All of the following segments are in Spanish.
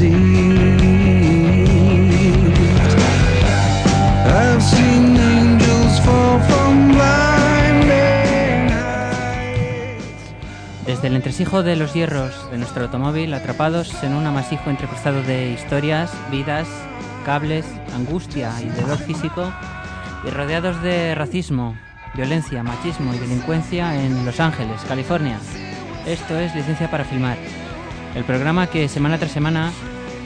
Desde el entresijo de los hierros de nuestro automóvil, atrapados en un amasijo entrecruzado de historias, vidas, cables, angustia y dolor físico, y rodeados de racismo, violencia, machismo y delincuencia en Los Ángeles, California. Esto es Licencia para Filmar, el programa que semana tras semana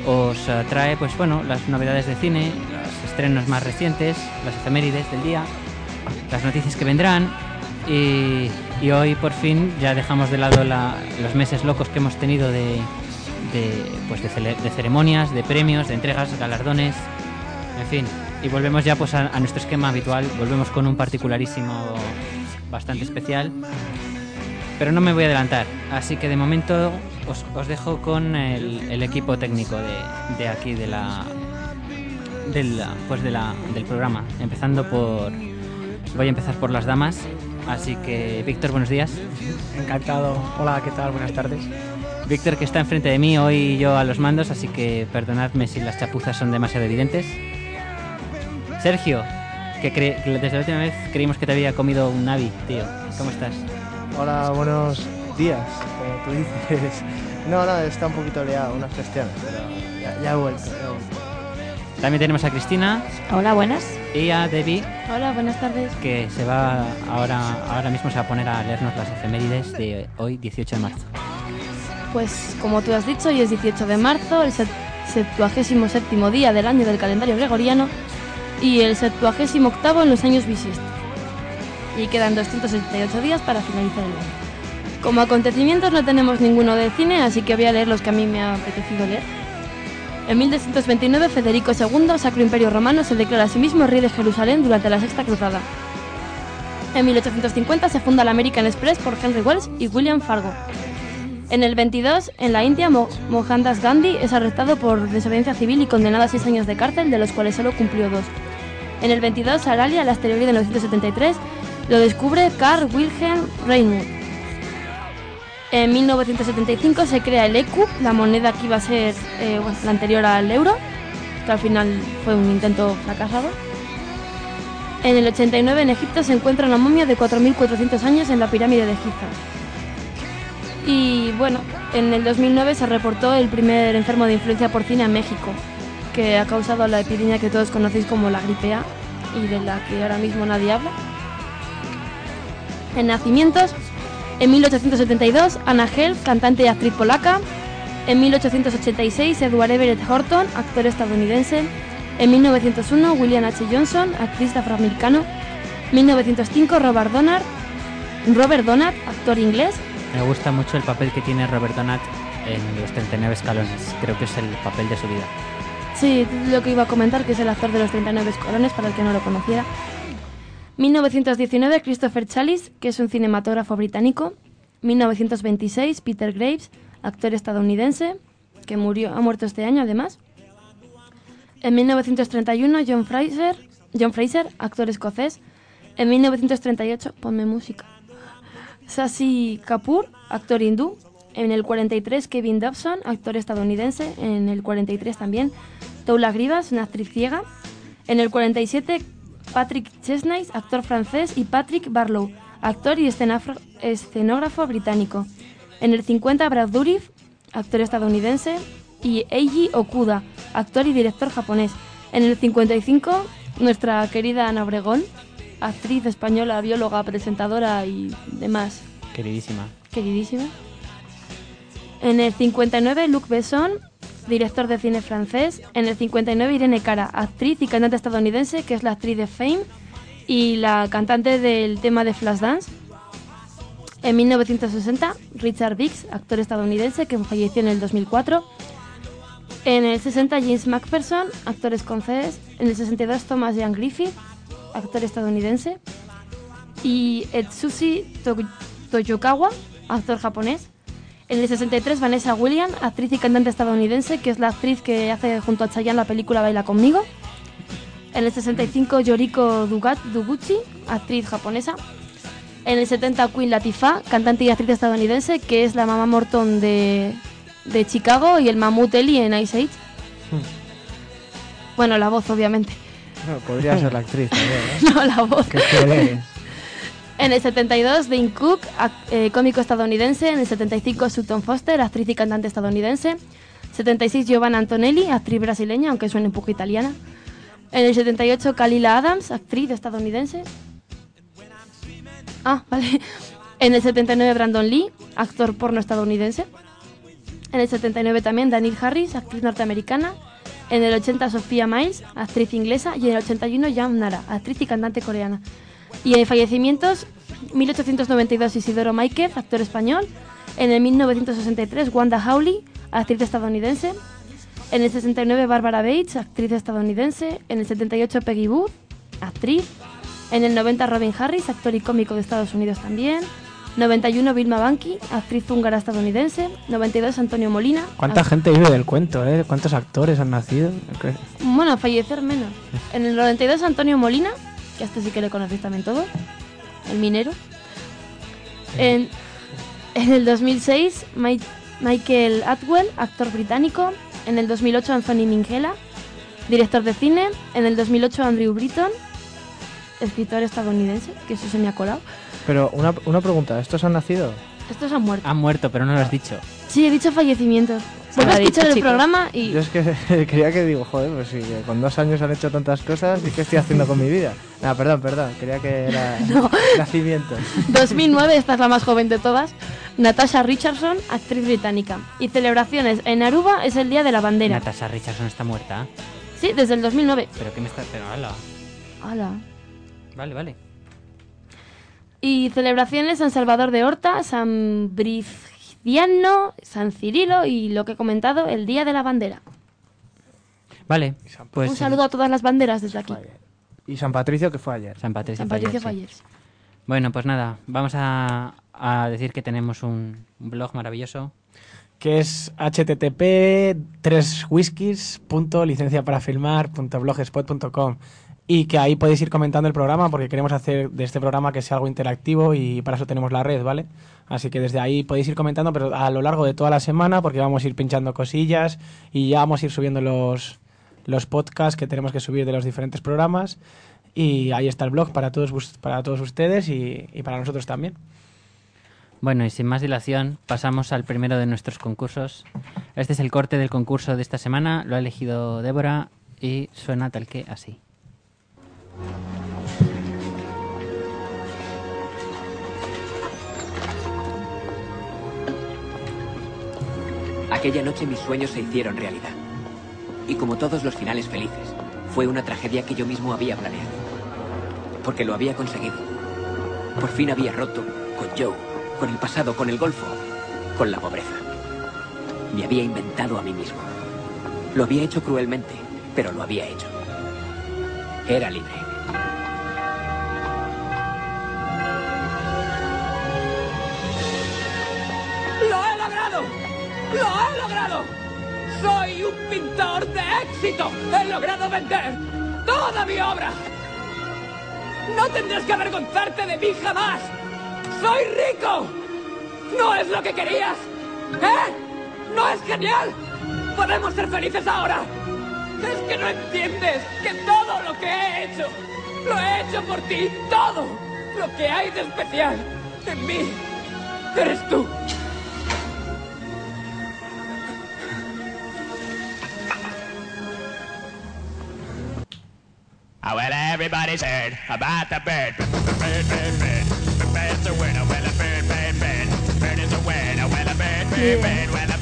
os eh, trae, pues bueno, las novedades de cine, los estrenos más recientes, las efemérides del día, las noticias que vendrán y, y hoy por fin ya dejamos de lado la- los meses locos que hemos tenido de, de, pues de, cele- de ceremonias, de premios, de entregas, galardones, en fin. Y volvemos ya pues a, a nuestro esquema habitual, volvemos con un particularísimo bastante especial. Pero no me voy a adelantar, así que de momento os, os dejo con el, el equipo técnico de, de aquí, de la, del, pues de la, del programa. Empezando por... Voy a empezar por las damas, así que Víctor, buenos días. Encantado. Hola, ¿qué tal? Buenas tardes. Víctor que está enfrente de mí, hoy yo a los mandos, así que perdonadme si las chapuzas son demasiado evidentes. Sergio, que, que desde la última vez creímos que te había comido un navi, tío. ¿Cómo estás? Hola, buenos días, tú dices. No, no, está un poquito liado, unas gestiones, pero ya, ya he vuelto. ya he vuelto. También tenemos a Cristina Hola, buenas. y a Debbie, Hola, buenas tardes. que se va ahora, ahora mismo se va a poner a leernos las efemérides de hoy, 18 de marzo. Pues como tú has dicho, hoy es 18 de marzo, el set- 77 día del año del calendario gregoriano y el 78 en los años bisiestos. Y quedan 278 días para finalizar el año. Como acontecimientos no tenemos ninguno de cine, así que voy a leer los que a mí me ha apetecido leer. En 1229, Federico II, Sacro Imperio Romano, se declara a sí mismo rey de Jerusalén durante la Sexta Cruzada. En 1850 se funda la American Express por Henry Wells y William Fargo. En el 22, en la India, Mo- Mohandas Gandhi es arrestado por desobediencia civil y condenado a seis años de cárcel, de los cuales solo cumplió dos. En el 22, Aralia, el asteroide de 1973, lo descubre Carl Wilhelm Reinmuth. En 1975 se crea el ECU, la moneda que iba a ser eh, la anterior al euro, que al final fue un intento fracasado. En el 89 en Egipto se encuentra una momia de 4.400 años en la pirámide de Giza. Y bueno, en el 2009 se reportó el primer enfermo de influencia porcina en México, que ha causado la epidemia que todos conocéis como la gripe A y de la que ahora mismo nadie habla. En nacimientos, en 1872, Anna Hell, cantante y actriz polaca. En 1886, Edward Everett Horton, actor estadounidense. En 1901, William H. Johnson, actriz afroamericano. 1905, Robert Donat, Robert Donat, actor inglés. Me gusta mucho el papel que tiene Robert Donat en Los 39 escalones. Creo que es el papel de su vida. Sí, lo que iba a comentar, que es el actor de los 39 escalones, para el que no lo conociera. 1919, Christopher Chalice, que es un cinematógrafo británico. 1926, Peter Graves, actor estadounidense, que murió, ha muerto este año además. En 1931, John Fraser, John Fraser, actor escocés. En 1938, ponme música. Sasi Kapoor, actor hindú. En el 43, Kevin Dobson, actor estadounidense. En el 43 también, Toula Grivas, una actriz ciega. En el 47, Patrick Chesnais, actor francés. Y Patrick Barlow, actor y escenógrafo británico. En el 50, Brad Dourif, actor estadounidense. Y Eiji Okuda, actor y director japonés. En el 55, nuestra querida Ana Obregón, actriz española, bióloga, presentadora y demás Queridísima. queridísima. En el 59, Luc Besson, director de cine francés. En el 59, Irene Cara, actriz y cantante estadounidense, que es la actriz de Fame y la cantante del tema de Flashdance. En 1960, Richard Biggs, actor estadounidense, que falleció en el 2004. En el 60, James McPherson, actor escocés. En el 62, Thomas Ian Griffith, actor estadounidense. Y Etsushi To- Toyokawa, actor japonés. En el 63, Vanessa Williams, actriz y cantante estadounidense, que es la actriz que hace junto a Chayanne la película Baila conmigo. En el 65, Yoriko Dugat, Duguchi, actriz japonesa. En el 70, Queen Latifah, cantante y actriz estadounidense, que es la mamá Morton de, de Chicago y el mamut Ellie en Ice Age. Bueno, la voz, obviamente. Bueno, podría ser la actriz también, ¿eh? No, la voz. Qué. En el 72, Dane Cook, cómico estadounidense. En el 75, Sutton Foster, actriz y cantante estadounidense. 76, Giovanna Antonelli, actriz brasileña, aunque suene un poco italiana. En el 78, Kalila Adams, actriz estadounidense. Ah, vale. En el 79, Brandon Lee, actor porno estadounidense. En el 79 también, Daniel Harris, actriz norteamericana. En el 80, Sofía Miles, actriz inglesa. Y en el 81, Jam Nara, actriz y cantante coreana. Y en fallecimientos, 1892 Isidoro Máquez, actor español. En el 1963 Wanda Hawley, actriz estadounidense. En el 69 Barbara Bates, actriz estadounidense. En el 78 Peggy Booth, actriz. En el 90 Robin Harris, actor y cómico de Estados Unidos también. 91 Vilma Banki, actriz húngara estadounidense. 92 Antonio Molina. ¿Cuánta act- gente vive del cuento, eh? ¿Cuántos actores han nacido? Bueno, fallecer menos. En el 92 Antonio Molina, que a este sí que le conocéis también todo, el minero. En, en el 2006 Mi- Michael Atwell, actor británico. En el 2008 Anthony Minghella, director de cine. En el 2008 Andrew Britton, escritor estadounidense, que eso se me ha colado. Pero una, una pregunta, ¿estos han nacido? Estos han muerto. Han muerto, pero no lo has dicho. Sí, he dicho fallecimientos. Vuelvo lo a ha dicho, escuchar el programa y Yo es que quería que digo, joder, pues sí, que con dos años han hecho tantas cosas, ¿y qué estoy haciendo con mi vida? Nada, perdón, perdón, quería que era nacimiento. 2009, esta es la más joven de todas, Natasha Richardson, actriz británica. Y celebraciones, en Aruba es el Día de la Bandera. Natasha Richardson está muerta. Sí, desde el 2009. ¿Pero qué me está...? Pero hala. Hala. Vale, vale. Y celebraciones San Salvador de Horta, San Briciano, San Cirilo y lo que he comentado, el Día de la Bandera. Vale, pues... Un saludo a todas las banderas desde aquí. Y San Patricio, que fue ayer. San Patricio. San Patricio fue ayer, fue sí. ayer. Bueno, pues nada, vamos a, a decir que tenemos un, un blog maravilloso. Que es http 3 whiskies.licenciaparafilmar.blogspot.com y que ahí podéis ir comentando el programa porque queremos hacer de este programa que sea algo interactivo y para eso tenemos la red, ¿vale? Así que desde ahí podéis ir comentando, pero a lo largo de toda la semana porque vamos a ir pinchando cosillas y ya vamos a ir subiendo los, los podcasts que tenemos que subir de los diferentes programas y ahí está el blog para todos, para todos ustedes y, y para nosotros también. Bueno, y sin más dilación, pasamos al primero de nuestros concursos. Este es el corte del concurso de esta semana, lo ha elegido Débora y suena tal que así. Aquella noche mis sueños se hicieron realidad. Y como todos los finales felices, fue una tragedia que yo mismo había planeado. Porque lo había conseguido. Por fin había roto con Joe, con el pasado, con el golfo, con la pobreza. Me había inventado a mí mismo. Lo había hecho cruelmente, pero lo había hecho. Era libre. ¡Lo he logrado! ¡Lo he logrado! ¡Soy un pintor de éxito! ¡He logrado vender toda mi obra! ¡No tendrás que avergonzarte de mí jamás! ¡Soy rico! ¿No es lo que querías? ¿Eh? ¿No es genial? ¡Podemos ser felices ahora! Es que no entiendes que todo lo que he hecho, lo he hecho por ti, todo lo que hay de especial en mí, eres tú. Oh, well, everybody's heard about the bird. Bird, bird, bird. The bird's a winner. Well, a bird, bird, bird. Bird is a winner. Well, a bird, bird, bird. Well,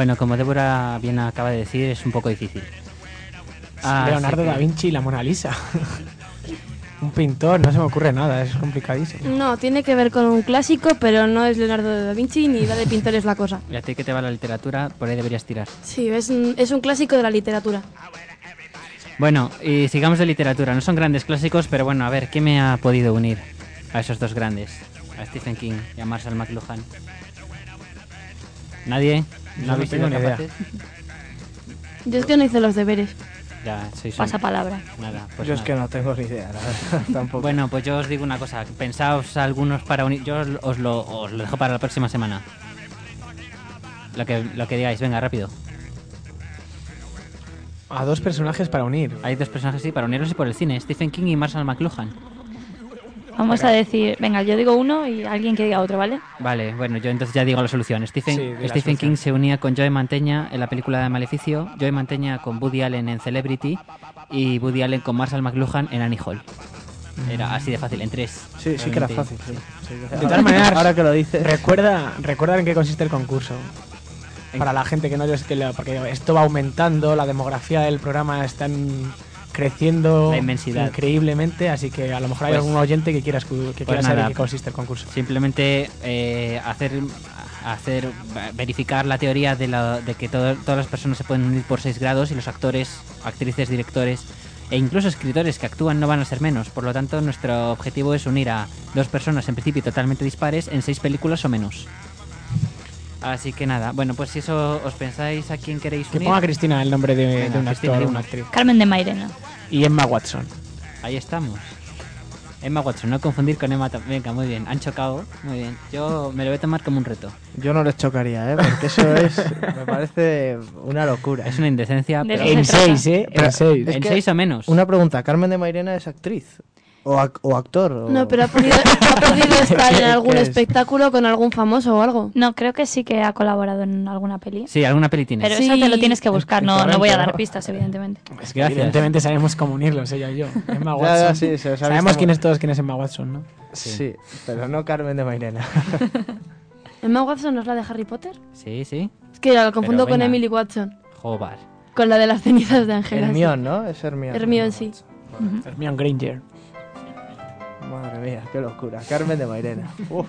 Bueno, como Débora bien acaba de decir, es un poco difícil. Así Leonardo da Vinci y la Mona Lisa. un pintor, no se me ocurre nada, es complicadísimo. No, tiene que ver con un clásico, pero no es Leonardo da Vinci ni va de pintores la cosa. Y a ti que te va la literatura, por ahí deberías tirar. Sí, es un, es un clásico de la literatura. Bueno, y sigamos de literatura. No son grandes clásicos, pero bueno, a ver, ¿qué me ha podido unir a esos dos grandes? A Stephen King y a Marshall McLuhan. ¿Nadie? Yo ¿No no habéis sido ni idea. Yo es que no hice los deberes. Ya, un- Pasa palabra. Nada, pues Yo es que no tengo ni idea, la verdad, tampoco. Bueno, pues yo os digo una cosa. Pensaos algunos para unir. Yo os, os lo, os lo dejo para la próxima semana. Lo que, lo que digáis, venga, rápido. A dos personajes para unir. Hay dos personajes sí, para unirlos y por el cine: Stephen King y Marshall McLuhan. Vamos a decir, venga, yo digo uno y alguien que diga otro, ¿vale? Vale, bueno, yo entonces ya digo la solución. Stephen, Sí, di la Stephen solución. King se unía con Joe Manteña en la película de Maleficio, Joe Manteña con Woody Allen en Celebrity y Woody Allen con Marshall McLuhan en Annie Hall. Era así de fácil, en tres. Sí, sí que era fácil. sí. Sí, De todas maneras, ahora que lo dices. Recuerda, recuerda en qué consiste el concurso. Para la gente que no es que lo- porque esto va aumentando, la demografía del programa está en- creciendo La inmensidad. increíblemente, así que a lo mejor hay Pues- algún oyente que quiera, que pues quiera saber qué consiste el concurso. Simplemente eh, hacer, hacer verificar la teoría de, la- de que todo- todas las personas se pueden unir por 6 grados y los actores, actrices, directores e incluso escritores que actúan no van a ser menos. Por lo tanto, nuestro objetivo es unir a dos personas en principio totalmente dispares en seis películas o menos. Así que nada, bueno, pues si eso os pensáis a quién queréis Que unir, ponga Cristina el nombre de, Venga, de un Cristina, actor o una actriz. Carmen de Mairena. Y Emma Watson. ahí estamos. Emma Watson, no confundir con Emma. Venga, muy bien, han chocado, muy bien. Yo me lo voy a tomar como un reto. Yo no les chocaría, ¿eh? Porque eso es. Me parece una locura. Es una indecencia, pero En seis, ¿eh? Pero- En seis. en que- seis o menos. Una pregunta: ¿Carmen de Mairena es actriz? ¿O, ac- o actor? o- No, pero ha podido, ha podido estar en ¿Qué- algún es? espectáculo con algún famoso o algo. No, creo que sí que ha colaborado en alguna peli. Sí, alguna peli tiene. Pero Sí. eso te lo tienes que buscar, no, no voy a dar pistas, evidentemente. Es que Gracias. evidentemente sabemos cómo unirlos, ella y yo. Emma Ya, Watson. ya, sí, se os ha sabemos quién es todos quién es Emma Watson, ¿no? Sí, pero no Carmen de Mairena. ¿Emma Watson no es la de Harry Potter? Sí, sí. Es que la confundo con. Emily Watson. Jobar. Con la de las cenizas de Ángela. sí. Hermione, ¿no? Es Hermione. Hermione, sí. Hermione Granger. Madre mía, qué locura. Carmen de Mairena. Uf.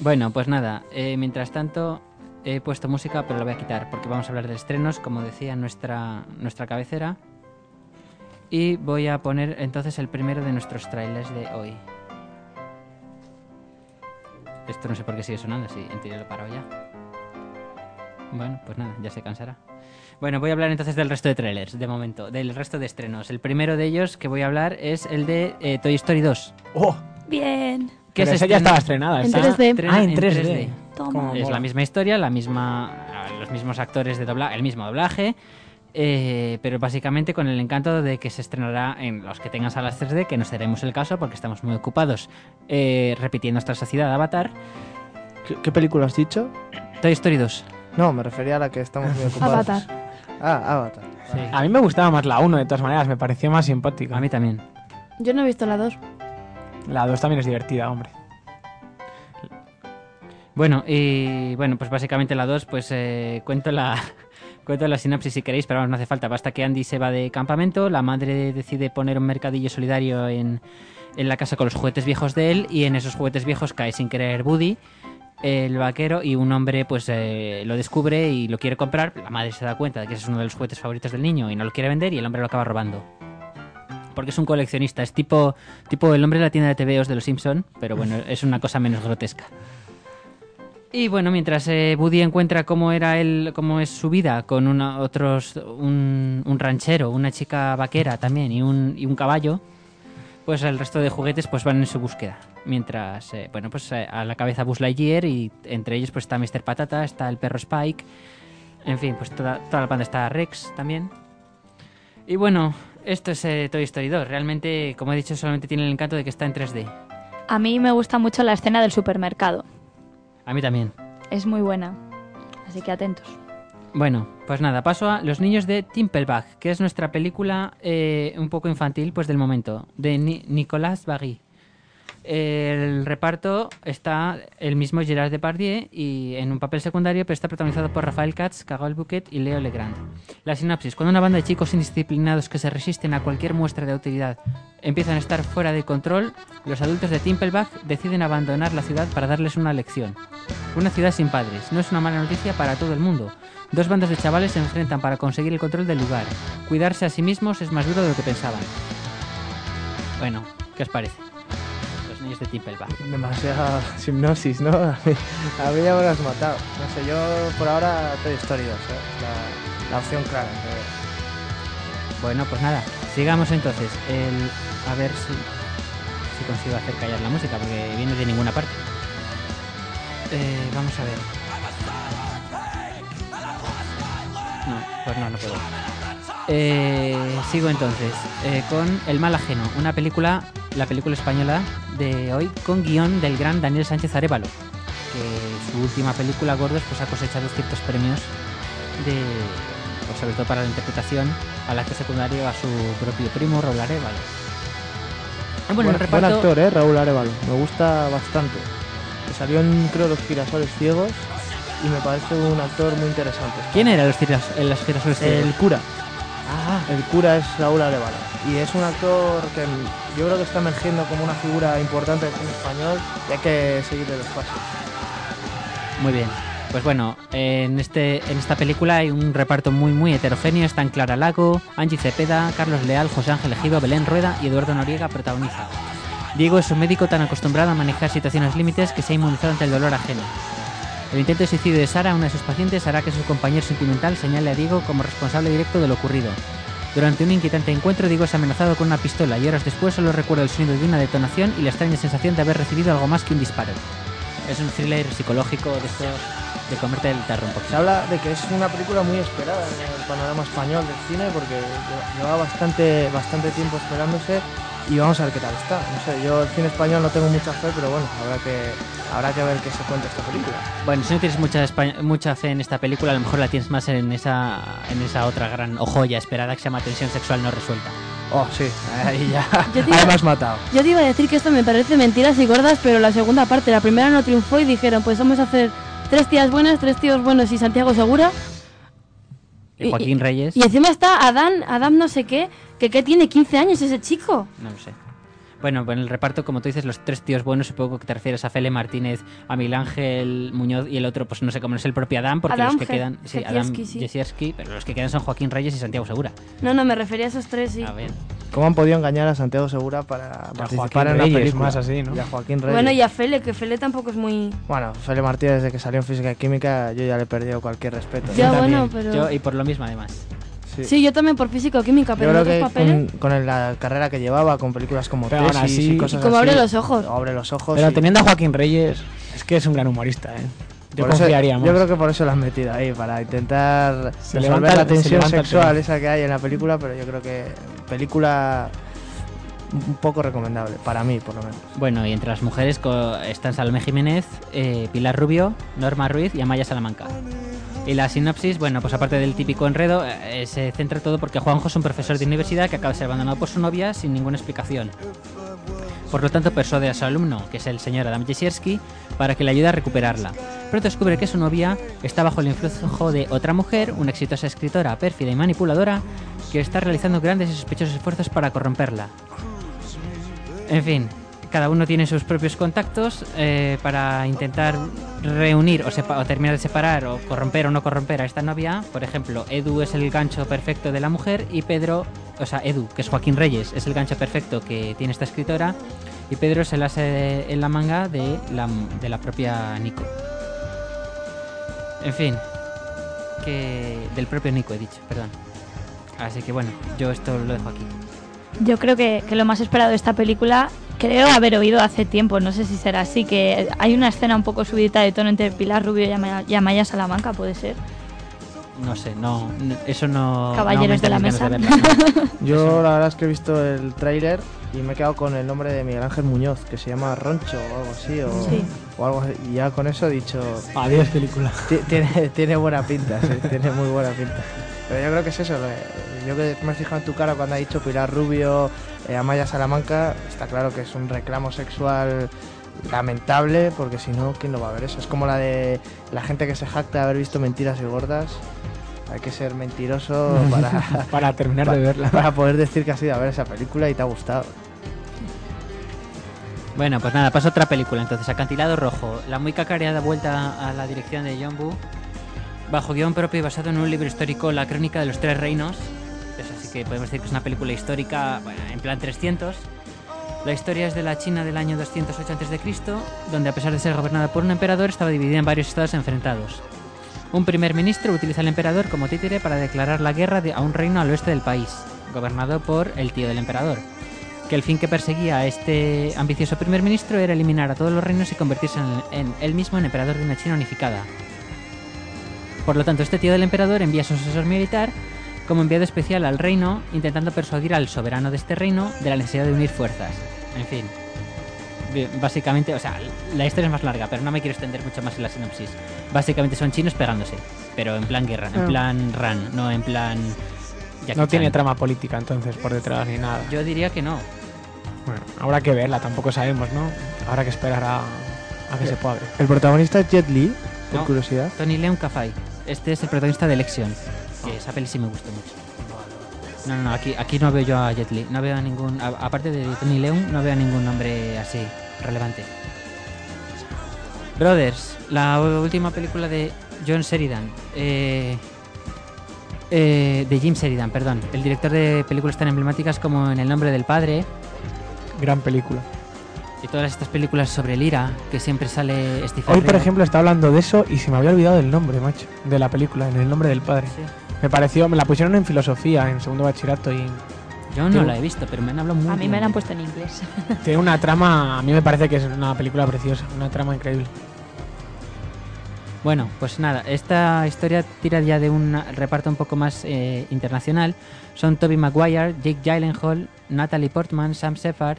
Bueno, pues nada. eh, mientras tanto, he puesto música, pero la voy a quitar porque vamos a hablar de estrenos, como decía nuestra, nuestra cabecera. Y voy a poner entonces el primero de nuestros trailers de hoy. Esto no sé por qué sigue sonando, si en teoría lo paro ya. Bueno, pues nada, ya se cansará. Bueno, voy a hablar entonces del resto de trailers, de momento, del resto de estrenos. El primero de ellos que voy a hablar es el de eh, Toy Story 2. ¡Oh! Bien. que esa ya estaba estrenada. En esa. 3D. estrena Ah, en 3D. Toma. Como Es la misma historia, la misma, los mismos actores de doblaje, el mismo doblaje, eh, pero básicamente con el encanto de que se estrenará en los que tengan salas 3D, que no seremos el caso porque estamos muy ocupados eh, repitiendo nuestra sociedad Avatar. ¿Qué, qué película has dicho? Toy Story 2. No, me refería a la que estamos muy ocupados. Avatar. Ah, Avatar. Sí. A mí me gustaba más la 1, de todas maneras, me pareció más simpática. A mí también. Yo no he visto la 2. La 2 también es divertida, hombre. Bueno, y bueno, pues básicamente la 2, pues eh, cuento la cuento la sinopsis si queréis, pero vamos, no hace falta. Basta que Andy se va de campamento, la madre decide poner un mercadillo solidario en, en la casa con los juguetes viejos de él y en esos juguetes viejos cae sin querer Woody, el vaquero, y un hombre pues eh, lo descubre y lo quiere comprar. La madre se da cuenta de que ese es uno de los juguetes favoritos del niño y no lo quiere vender y el hombre lo acaba robando. Porque es un coleccionista, es tipo, tipo el hombre de la tienda de TVOs de los Simpson, pero bueno, es una cosa menos grotesca. Y bueno, mientras eh, Woody encuentra cómo era él, cómo es su vida con una, otros, un, un ranchero, una chica vaquera también y un, y un caballo, pues el resto de juguetes pues van en su búsqueda. Mientras, eh, bueno, pues eh, a la cabeza Buzz Lightyear y entre ellos pues está Mr. Patata, está el perro Spike, en fin, pues toda, toda la banda está Rex también. Y bueno, esto es eh, Toy Story 2. Realmente, como he dicho, solamente tiene el encanto de que está en 3D. A mí me gusta mucho la escena del supermercado. A mí también. Es muy buena. Así que atentos. Bueno, pues nada, paso a Los Niños de Timpelbach, que es nuestra película eh, un poco infantil pues del momento, de Ni- Nicolas Bagui. El reparto está el mismo Gerard Depardieu y en un papel secundario, pero está protagonizado por Rafael Katz, Carol Bouquet y Leo Legrand. La sinopsis: cuando una banda de chicos indisciplinados que se resisten a cualquier muestra de autoridad empiezan a estar fuera de control, los adultos de Timpelbach deciden abandonar la ciudad para darles una lección. Una ciudad sin padres no es una mala noticia para todo el mundo. Dos bandas de chavales se enfrentan para conseguir el control del lugar. Cuidarse a sí mismos es más duro de lo que pensaban. Bueno, ¿qué os parece? De Timpelbach. Demasiada hipnosis, ¿no? A mí, a mí ya me lo has matado. No sé, yo por ahora Toy Story 2, ¿eh? la, la opción clara. pero- Bueno, pues nada, sigamos entonces. El, a ver si, si consigo hacer callar la música, porque viene de ninguna parte. Eh, vamos a ver. No, pues no, no puedo. Eh, sigo entonces eh, con El mal ajeno, una película, la película española de hoy, con guion del gran Daniel Sánchez Arevalo, que su última película, Gordos, pues ha cosechado ciertos premios de, pues sobre todo para la interpretación al actor secundario a su propio primo Raúl Arevalo. Ah, bueno, buen, el reparto, buen actor, ¿eh? Raúl Arevalo. Me gusta bastante. Que salió en, creo, Los girasoles ciegos y me parece un actor muy interesante. ¿Quién era los, giras, eh, los girasoles El ciegos? cura. Ah, El cura es Raúl Arevalo. Y es un actor que yo creo que está emergiendo como una figura importante cine español y hay que seguirle los pasos. Muy bien. Pues bueno, en, este, en esta película hay un reparto muy muy heterogéneo. Están Clara Lago, Angie Cepeda, Carlos Leal, José Ángel Ejido, Belén Rueda y Eduardo Noriega protagoniza. Diego es un médico tan acostumbrado a manejar situaciones límites que se ha inmunizado ante el dolor ajeno. El intento de suicidio de Sara, una de sus pacientes, hará que su compañero sentimental señale a Diego como responsable directo de lo ocurrido. Durante un inquietante encuentro, Diego es amenazado con una pistola y horas después solo recuerda el sonido de una detonación y la extraña sensación de haber recibido algo más que un disparo. Es un thriller psicológico de estos de comerte el tarro un Se habla de que es una película muy esperada en el panorama español del cine porque lle- lleva bastante, bastante tiempo esperándose y vamos a ver qué tal está. No sé, yo el cine español no tengo mucha fe, pero bueno, habrá que, habrá que ver qué se cuenta esta película. Bueno, si no tienes mucha, mucha fe en esta película, a lo mejor la tienes más en esa, en esa otra gran joya esperada que se llama Tensión Sexual No Resuelta. Oh, sí, ahí ya, Yo te ahí iba- me has matado. Yo te iba a decir que esto me parece mentiras y gordas, pero la segunda parte, la primera no triunfó y dijeron, pues vamos a hacer tres tías buenas, tres tíos buenos y Santiago Segura. Y Joaquín Reyes, Y encima está Adán, Adam no sé qué, que, que tiene 15 años ese chico. no lo sé. Bueno, en el reparto, como tú dices, los tres tíos buenos, supongo que te refieres a Fele Martínez, a Miguel Ángel Muñoz y el otro, pues no sé cómo es el propio Adán, porque Adam los que Je- quedan. Sí, Adam sí. Jezierski, pero los que quedan son Joaquín Reyes y Santiago Segura. No, no, me refería a esos tres, sí. A ver. ¿Cómo han podido engañar a Santiago Segura para participar Joaquín en la Reyes, película? más así, ¿no? Y a Joaquín Reyes. Bueno, y a Fele, que Fele tampoco es muy... Bueno, Fele Martínez desde que salió en Física y Química yo ya le he perdido cualquier respeto. Ya, Yo bueno, pero... Yo, y por lo mismo, además. Sí. Sí, yo también por físico-química, Yo pero creo otros que papeles... con, con el- la carrera que llevaba, con películas como Pero aún Tesis así- y cosas Y como así, abre los ojos. Abre los ojos. Pero y- teniendo a Joaquín Reyes, es que es un gran humorista, ¿eh? Yo Por eso- confiaría más. yo creo que por eso la has metido ahí, para intentar Se resolver levanta- la tensión sexual esa que hay en la película, pero yo creo que película un poco recomendable, para mí por lo menos. Bueno, y entre las mujeres co- están Salomé Jiménez, eh, Pilar Rubio, Norma Ruiz y Amaya Salamanca. Y la sinopsis, bueno, pues aparte del típico enredo, eh, se centra todo porque Juanjo es un profesor de universidad que acaba de ser abandonado por su novia sin ninguna explicación. Por lo tanto, persuade a su alumno, que es el señor Adam Jesierski, para que le ayude a recuperarla. Pero descubre que su novia está bajo el influjo de otra mujer, una exitosa escritora pérfida y manipuladora, que está realizando grandes y sospechosos esfuerzos para corromperla. En fin, cada uno tiene sus propios contactos eh, para intentar reunir o, terminar de separar o corromper o no corromper a esta novia. Por ejemplo, Edu es el gancho perfecto de la mujer y Pedro, o sea, Edu, que es Joaquín Reyes, es el gancho perfecto que tiene esta escritora y Pedro es el ase en la manga de la, de la propia Nico. En fin, que del propio Nico he dicho, perdón. Así que bueno, yo esto lo dejo aquí. Yo creo que, que lo más esperado de esta película, creo haber oído hace tiempo, no sé si será así, que hay una escena un poco subidita de tono entre Pilar Rubio y Amaya, y Amaya Salamanca, puede ser. No sé, no, n- eso no. Caballeros de la mesa. de verla. Yo la verdad es que he visto el tráiler y me he quedado con el nombre de Miguel Ángel Muñoz, que se llama Roncho o algo así, o, Sí. o algo así. Y ya con eso he dicho, Adiós, película. ti- tiene, tiene buena pinta, sí, tiene muy buena pinta. Pero yo creo que es eso, yo que me he fijado en tu cara cuando ha dicho Pilar Rubio, eh, Amaya Salamanca, está claro que es un reclamo sexual lamentable, porque si no, ¿quién lo va a ver eso? Es como la de la gente que se jacta de haber visto mentiras y gordas. Hay que ser mentiroso para, Para terminar de verla. para poder decir que has ido a ver esa película y te ha gustado. Bueno, pues nada, paso a otra película entonces. Acantilado Rojo. La muy cacareada vuelta a la dirección de John Woo. Bajo guion propio y basado en un libro histórico, La Crónica de los Tres Reinos. Que podemos decir que es una película histórica bueno, en plan 300. La historia es de la China del año 208 a.C., donde a pesar de ser gobernada por un emperador, estaba dividida en varios estados enfrentados. Un primer ministro utiliza al emperador como títere para declarar la guerra a un reino al oeste del país, gobernado por el tío del emperador que el fin que perseguía a este ambicioso primer ministro era eliminar a todos los reinos y convertirse en, en él mismo en emperador de una China unificada. Por lo tanto, este tío del emperador envía a su asesor militar como enviado especial al reino, intentando persuadir al soberano de este reino de la necesidad de unir fuerzas. En fin. Bien, Básicamente, o sea, la historia es más larga, pero no me quiero extender mucho más en la sinopsis. Básicamente son chinos pegándose, pero en plan guerra, en Ah. plan run, no en plan... Jackie No tiene Chan. trama política entonces por detrás ni nada. Yo diría que no. Bueno, habrá que verla, tampoco sabemos, ¿no? Habrá que esperar a, a que se pueda ver. El protagonista es Jet Li, por No. curiosidad. Tony Leon Cafai. Este es el protagonista de Election. Que esa peli sí me gustó mucho. No, no, no, aquí, aquí no veo yo a Jet Li. No veo a ningún. a- aparte de Tony Leon, no veo a ningún nombre así relevante. Brothers, la última película de John Sheridan. Eh, eh, de Jim Sheridan, perdón. El director de películas tan emblemáticas como En el nombre del padre Gran película. y todas estas películas sobre el IRA, que siempre sale Stephen Hoy, por ejemplo, está hablando de eso y se me había olvidado el nombre, macho, de la película, en el nombre del padre. Sí. Me pareció, me la pusieron en filosofía, en segundo bachillerato y Yo no la he visto, pero me han hablado muy A mí bien me la han puesto en inglés. tiene una trama, a mí me parece que es una película preciosa, una trama increíble. Bueno, pues nada, esta historia tira ya de un reparto un poco más eh, internacional. Son Toby Maguire, Jake Gyllenhaal, Natalie Portman, Sam Shepard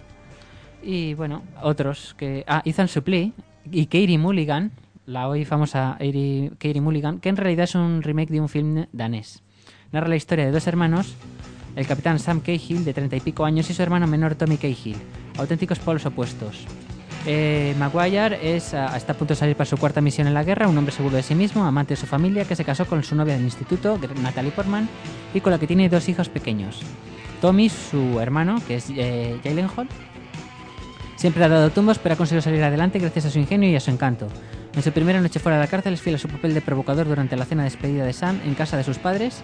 y bueno, otros que... Ah, Ethan Suplee y Katie Mulligan, la hoy famosa Katie Mulligan, que en realidad es un remake de un film danés. Narra la historia de dos hermanos, el capitán Sam Cahill, de treinta y pico años, y su hermano menor Tommy Cahill, auténticos polos opuestos. Eh, Maguire es, ah, está a punto de salir para su cuarta misión en la guerra, un hombre seguro de sí mismo, amante de su familia, que se casó con su novia del instituto, Natalie Portman, y con la que tiene dos hijos pequeños. Tommy, su hermano, que es eh, Gyllenhaal, siempre ha dado tumbos, pero ha conseguido salir adelante gracias a su ingenio y a su encanto. En su primera noche fuera de la cárcel es fiel a su papel de provocador durante la cena de despedida de Sam en casa de sus padres,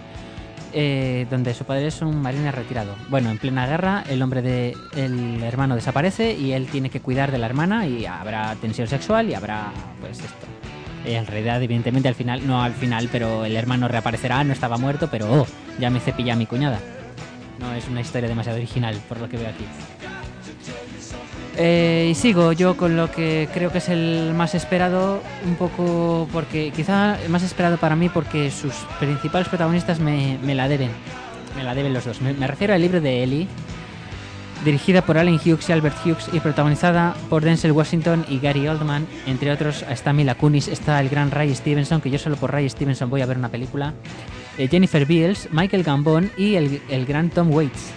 eh, donde su padre es un marine retirado. Bueno, en plena guerra, el hombre de el hermano desaparece y él tiene que cuidar de la hermana y habrá tensión sexual y habrá pues esto. En realidad, evidentemente, al final, no al final, pero el hermano reaparecerá, no estaba muerto, pero oh, ya me cepilla a mi cuñada. No es una historia demasiado original, por lo que veo aquí. Eh, y sigo yo con lo que creo que es el más esperado, un poco porque quizá el más esperado para mí porque sus principales protagonistas me, la deben. Me la deben los dos. Me, refiero al libro de Ellie, dirigida por Allen Hughes y Albert Hughes y protagonizada por Denzel Washington y Gary Oldman. Entre otros está Mila Kunis, está el gran Ray Stevenson, que yo solo por Ray Stevenson voy a ver una película. eh, Jennifer Beals, Michael Gambon y el, el gran Tom Waits.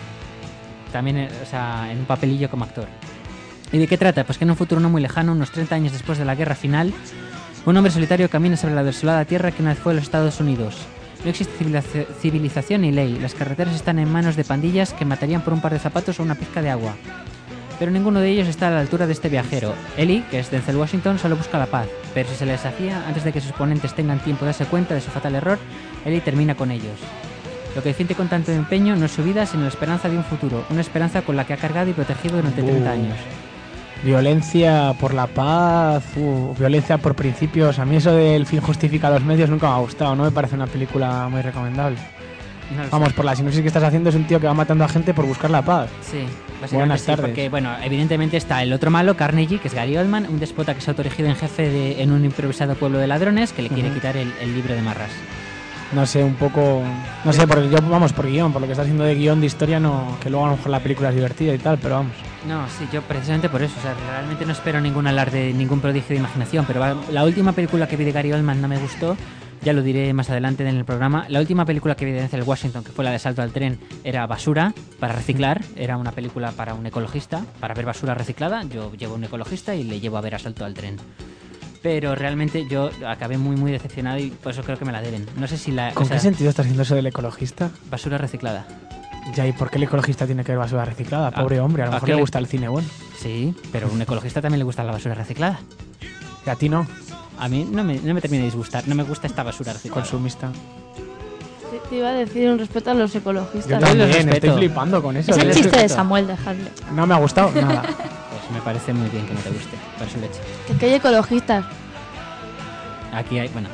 También eh, o sea, en un papelillo como actor. ¿Y de qué trata? Pues que en un futuro no muy lejano, unos 30 años después de la guerra final, un hombre solitario camina sobre la desolada tierra que una vez fue los Estados Unidos. No existe civiliza- civilización ni ley, las carreteras están en manos de pandillas que matarían por un par de zapatos o una pizca de agua. Pero ninguno de ellos está a la altura de este viajero. Ellie, que es Denzel Washington, solo busca la paz, pero si se le desafía antes de que sus oponentes tengan tiempo de darse cuenta de su fatal error, Ellie termina con ellos. Lo que defiende con tanto empeño no es su vida, sino la esperanza de un futuro, una esperanza con la que ha cargado y protegido durante 30 Uh. años. Violencia por la paz, uh, violencia por principios. A mí eso del fin justifica los medios nunca me ha gustado. No me parece una película muy recomendable. No Vamos, sé. por la sinopsis que estás haciendo es un tío que va matando a gente por buscar la paz. Sí, Buenas sí, tardes. porque bueno, evidentemente está el otro malo, Carnegie, que es Gary Oldman, un despota que se ha autoerigido en jefe de, en un improvisado pueblo de ladrones que le quiere quitar el, el libro de marras. No sé, un poco. No sé, porque yo, vamos, por guion, por lo que está haciendo de guion de historia, no. Que luego a lo mejor la película es divertida y tal, pero vamos. No, sí, yo precisamente por eso, o sea, realmente no espero ningún alarde, ningún prodigio de imaginación, pero la última película que vi de Gary Oldman no me gustó, ya lo diré más adelante en el programa. La última película que vi de Denzel Washington, que fue la de Salto al Tren, era Basura para reciclar, era una película para un ecologista, para ver basura reciclada, yo llevo a un ecologista y le llevo a ver Asalto al Tren. Pero realmente yo acabé muy muy decepcionado y por eso creo que me la deben. No sé si la... ¿Con o sea, qué sentido estás haciendo eso del ecologista? Basura reciclada. Ya, ¿y por qué el ecologista tiene que ver basura reciclada? Ah, Pobre hombre, a lo ¿a mejor le le- gusta el cine bueno. Sí, pero a un ecologista también le gusta la basura reciclada. Y a ti no, A mí no me, no me termina de disgustar, no me gusta esta basura reciclada. consumista. Te, te iba a decir un respeto a los ecologistas. Yo los también, respeto. estoy flipando con eso. Es el chiste de respeto. Samuel, dejadle. No me ha gustado nada. Me parece muy bien que no te guste, por eso lo he hecho. Que, que hay ecologistas. Aquí hay, bueno.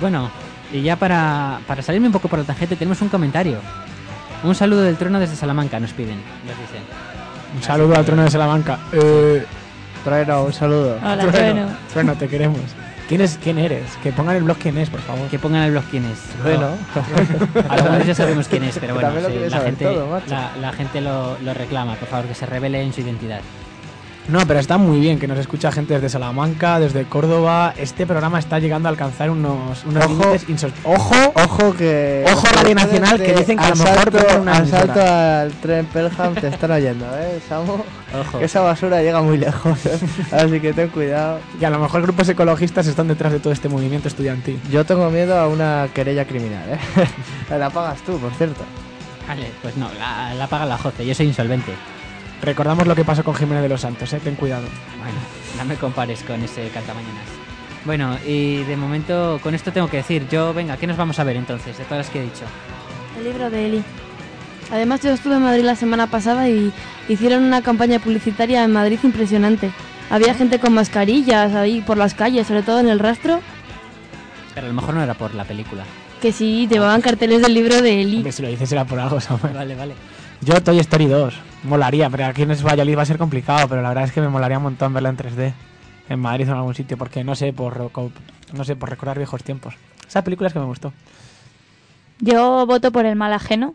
Bueno, y ya para, para salirme un poco por la tangente, tenemos un comentario. Un saludo del trono desde Salamanca, nos piden, nos dicen. Un saludo al trono de Salamanca. Eh, Trueno, un saludo. Hola, Trueno. Trueno, te queremos. ¿Quién, es, ¿Quién eres? Que pongan el blog quién es, por favor. Que pongan el blog quién es. Trueno. Algunos ya sabemos quién es, pero bueno, sí, la, gente, todo, macho. la, la gente lo, lo reclama, por favor, que se revele en su identidad. No, pero está muy bien que nos escucha gente desde Salamanca, desde Córdoba. Este programa está llegando a alcanzar unos, unos Ojo. límites ¡Ojo! Ojo que. Ojo, Radio Nacional, que dicen que a lo mejor una asalto emisora. al tren Pelham te están oyendo, ¿eh, Samu? Ojo. Que esa basura llega muy lejos, ¿eh? Así que ten cuidado. Y a lo mejor grupos ecologistas están detrás de todo este movimiento estudiantil. Yo tengo miedo a una querella criminal, ¿eh? la pagas tú, por cierto. Vale, pues no, la, la paga la Jose, yo soy insolvente. Recordamos lo que pasó con Jiménez de los Santos, ¿eh? Ten cuidado. Bueno, no me compares con ese cantamañanas. Bueno, y de momento con esto tengo que decir, yo, venga, ¿qué nos vamos a ver entonces, de todas las que he dicho? El libro de Eli. Además, yo estuve en Madrid la semana pasada y hicieron una campaña publicitaria en Madrid impresionante. Había gente con mascarillas ahí por las calles, sobre todo en el rastro, Pero a lo mejor no era por la película. que sí llevaban carteles del libro de Eli. Hombre, si lo dices será por algo, Samuel. Vale, vale. Yo Toy Story 2. Molaría, pero aquí en Valladolid va a ser complicado, pero la verdad es que me molaría un montón verla en 3D. En Madrid o en algún sitio, porque no sé, por, no sé, por recordar viejos tiempos. Esa película es que me gustó. Yo voto por el mal ajeno.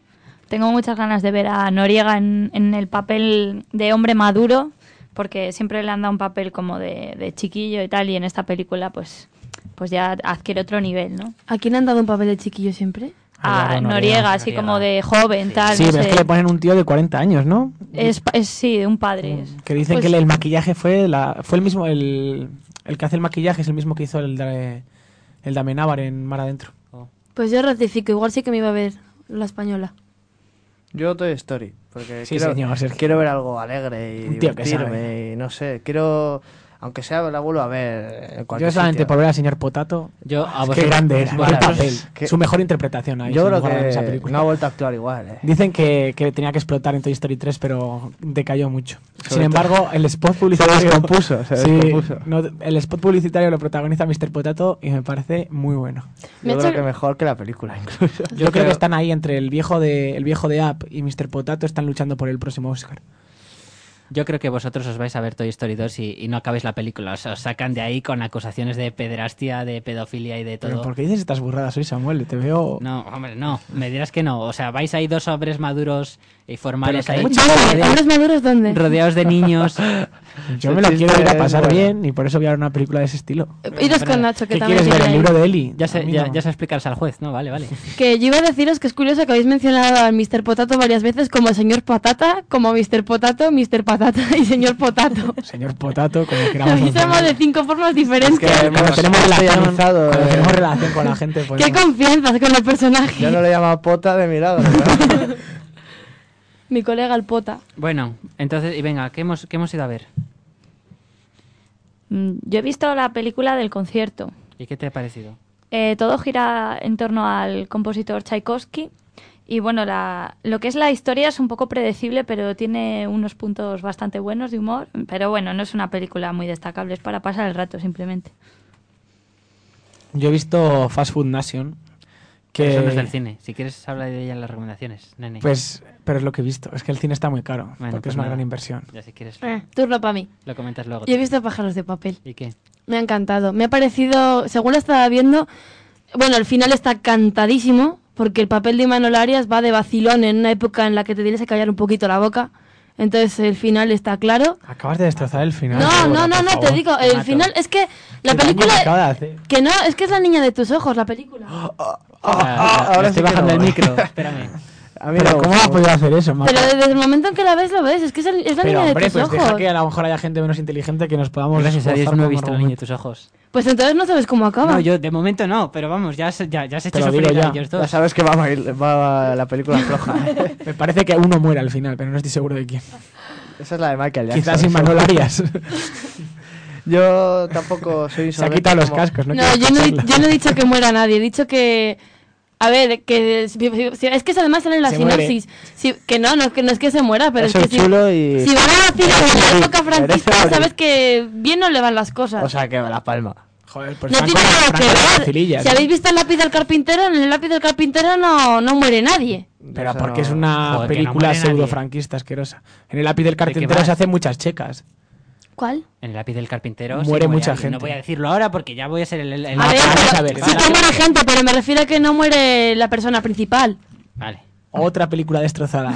Tengo muchas ganas de ver a Noriega en, en el papel de hombre maduro, porque siempre le han dado un papel como de, de chiquillo y tal, y en esta película pues, pues ya adquiere otro nivel, ¿no? ¿A quién han dado un papel de chiquillo siempre? A Eduardo Noriega, así Noriega. como de joven, tal. sí, no pero es que le ponen un tío de 40 años, ¿no? es, es, sí, de un padre. es. Que dicen Pues- que el, el maquillaje fue la, fue el mismo, el, el que hace el maquillaje es el mismo que hizo el de, el de Amenábar en Mar Adentro. Pues yo ratifico, igual sí que me iba a ver la española. Yo Toy Story, porque Sí, quiero, señor, quiero ver algo alegre y Un tío que divertirme y no sé, quiero, aunque sea la vuelvo a ver en cualquier Yo solamente sitio. por ver al señor Potato, Yo a qué grande era, qué vosotros- papel. que- Su mejor interpretación ahí. Yo creo en esa que película. no ha vuelto a actuar igual, ¿eh? Dicen que, que tenía que explotar en Toy Story 3, pero decayó mucho. Sobre Sin embargo, el spot publicitario. descompuso, se Sí, descompuso. no, el spot publicitario lo protagoniza Mr. Potato y me parece muy bueno. Me Yo creo que mejor que la película, incluso. Yo, creo que están ahí entre el viejo de el viejo de App y Mr. Potato están luchando por el próximo Oscar. Yo creo que vosotros os vais a ver Toy Story 2 y, y no acabéis la película. Os, os sacan de ahí con acusaciones de pederastia, de pedofilia y de Pero todo. ¿por qué dices estas burradas hoy, Samuel? Te veo... No, hombre, no. Me dirás que no. O sea, vais ahí dos hombres maduros y formales ahí ¿Hombres maduros dónde? rodeados de niños. Yo me lo quiero ir a pasar bueno. bien y por eso voy a ver una película de ese estilo. Iros con Nacho, que ¿Qué también quieres ver? ¿El libro de Eli? Ya se, ya, no. ya se explicarás al juez, ¿no? Vale, vale. Que yo iba a deciros que es curioso que habéis mencionado al Mr. Potato varias veces como señor Patata, como Mr. Potato, Mr. Patata y señor Potato. Señor Potato, como Lo queramos. llamado de cinco formas diferentes. que Cuando hemos tenemos relación, eh. tenemos relación con la gente, pues Qué no. confianza con el personaje. Yo no le llamaba pota de milagro. ¿verdad? Mi colega el Pota. Bueno, entonces, y venga, ¿qué hemos, qué hemos ido a ver? Mm, Yo he visto la película del concierto. ¿Y qué te ha parecido? Eh, todo gira en torno al compositor Tchaikovsky. Y bueno, la, lo que es la historia es un poco predecible, pero tiene unos puntos bastante buenos de humor. Pero bueno, no es una película muy destacable, es para pasar el rato simplemente. Yo he visto Fast Food Nation. Que... Pero Eso no es del cine. Si quieres, habla de ella en las recomendaciones, nene. Pues, pero es lo que he visto. Es que el cine está muy caro, Bueno, porque pues es una nada. gran inversión. Ya si quieres, Eh, turno para mí. lo comentas luego. Yo he visto pájaros de papel. ¿Y qué? Me ha encantado. Me ha parecido, según lo estaba viendo, bueno, el final está cantadísimo, porque el papel de Imanol Arias va de vacilón en una época en la que te tienes que callar un poquito la boca. Entonces el final está claro. Acabas de destrozar el final. No, no, no, no, te digo, el final es que la ¿Qué daño película... hacer? Que no, es que es la niña de tus ojos, la película. Ah, ahora le sí estoy bajando el micro, espérame. A mí Pero no, ¿cómo ha podido hacer eso, Marta? Pero desde el momento en que la ves, lo ves. Es que es, el- es la Pero, niña hombre, de tus pues ojos. deja que a lo mejor haya gente menos inteligente que nos podamos Gracias a Dios no he visto la niña de tus ojos. Pues entonces no sabes cómo acaba. No, yo de momento no, pero vamos, ya, se- ya, ya se Te hecho lo sufrir digo a ya. ellos Ya sabes que va, a ir- va la película floja. ¿eh? Me parece que uno muere al final, pero no estoy seguro de quién. Esa es la de Michael Jackson. Quizás Imanol Arias. Yo tampoco soy Se ha quitado los como- cascos, ¿no? No, yo no, yo no he dicho que muera nadie, he dicho que... A ver, que si- si- es que además sale en la Se sinopsis. Si- que no, no, que no es que se muera, pero Eso es es que si, chulo y... si van a decir en la época franquista, sabes que bien no le van las cosas. O sea, que la palma. Joder, pues no tiene nada que ver. Si habéis visto el lápiz del carpintero, en el lápiz del carpintero no, no muere nadie. Pero Eso porque es una Joder, que no película pseudo franquista asquerosa. En el lápiz del carpintero se hacen muchas checas. ¿Cuál? En el lápiz del carpintero sí, Muere mucha a- gente. No voy a decirlo ahora porque ya voy a ser el... el- el- A ver, vamos pero a ver, sí que muere gente, pero me refiero a que no muere la persona principal. Vale. Otra película destrozada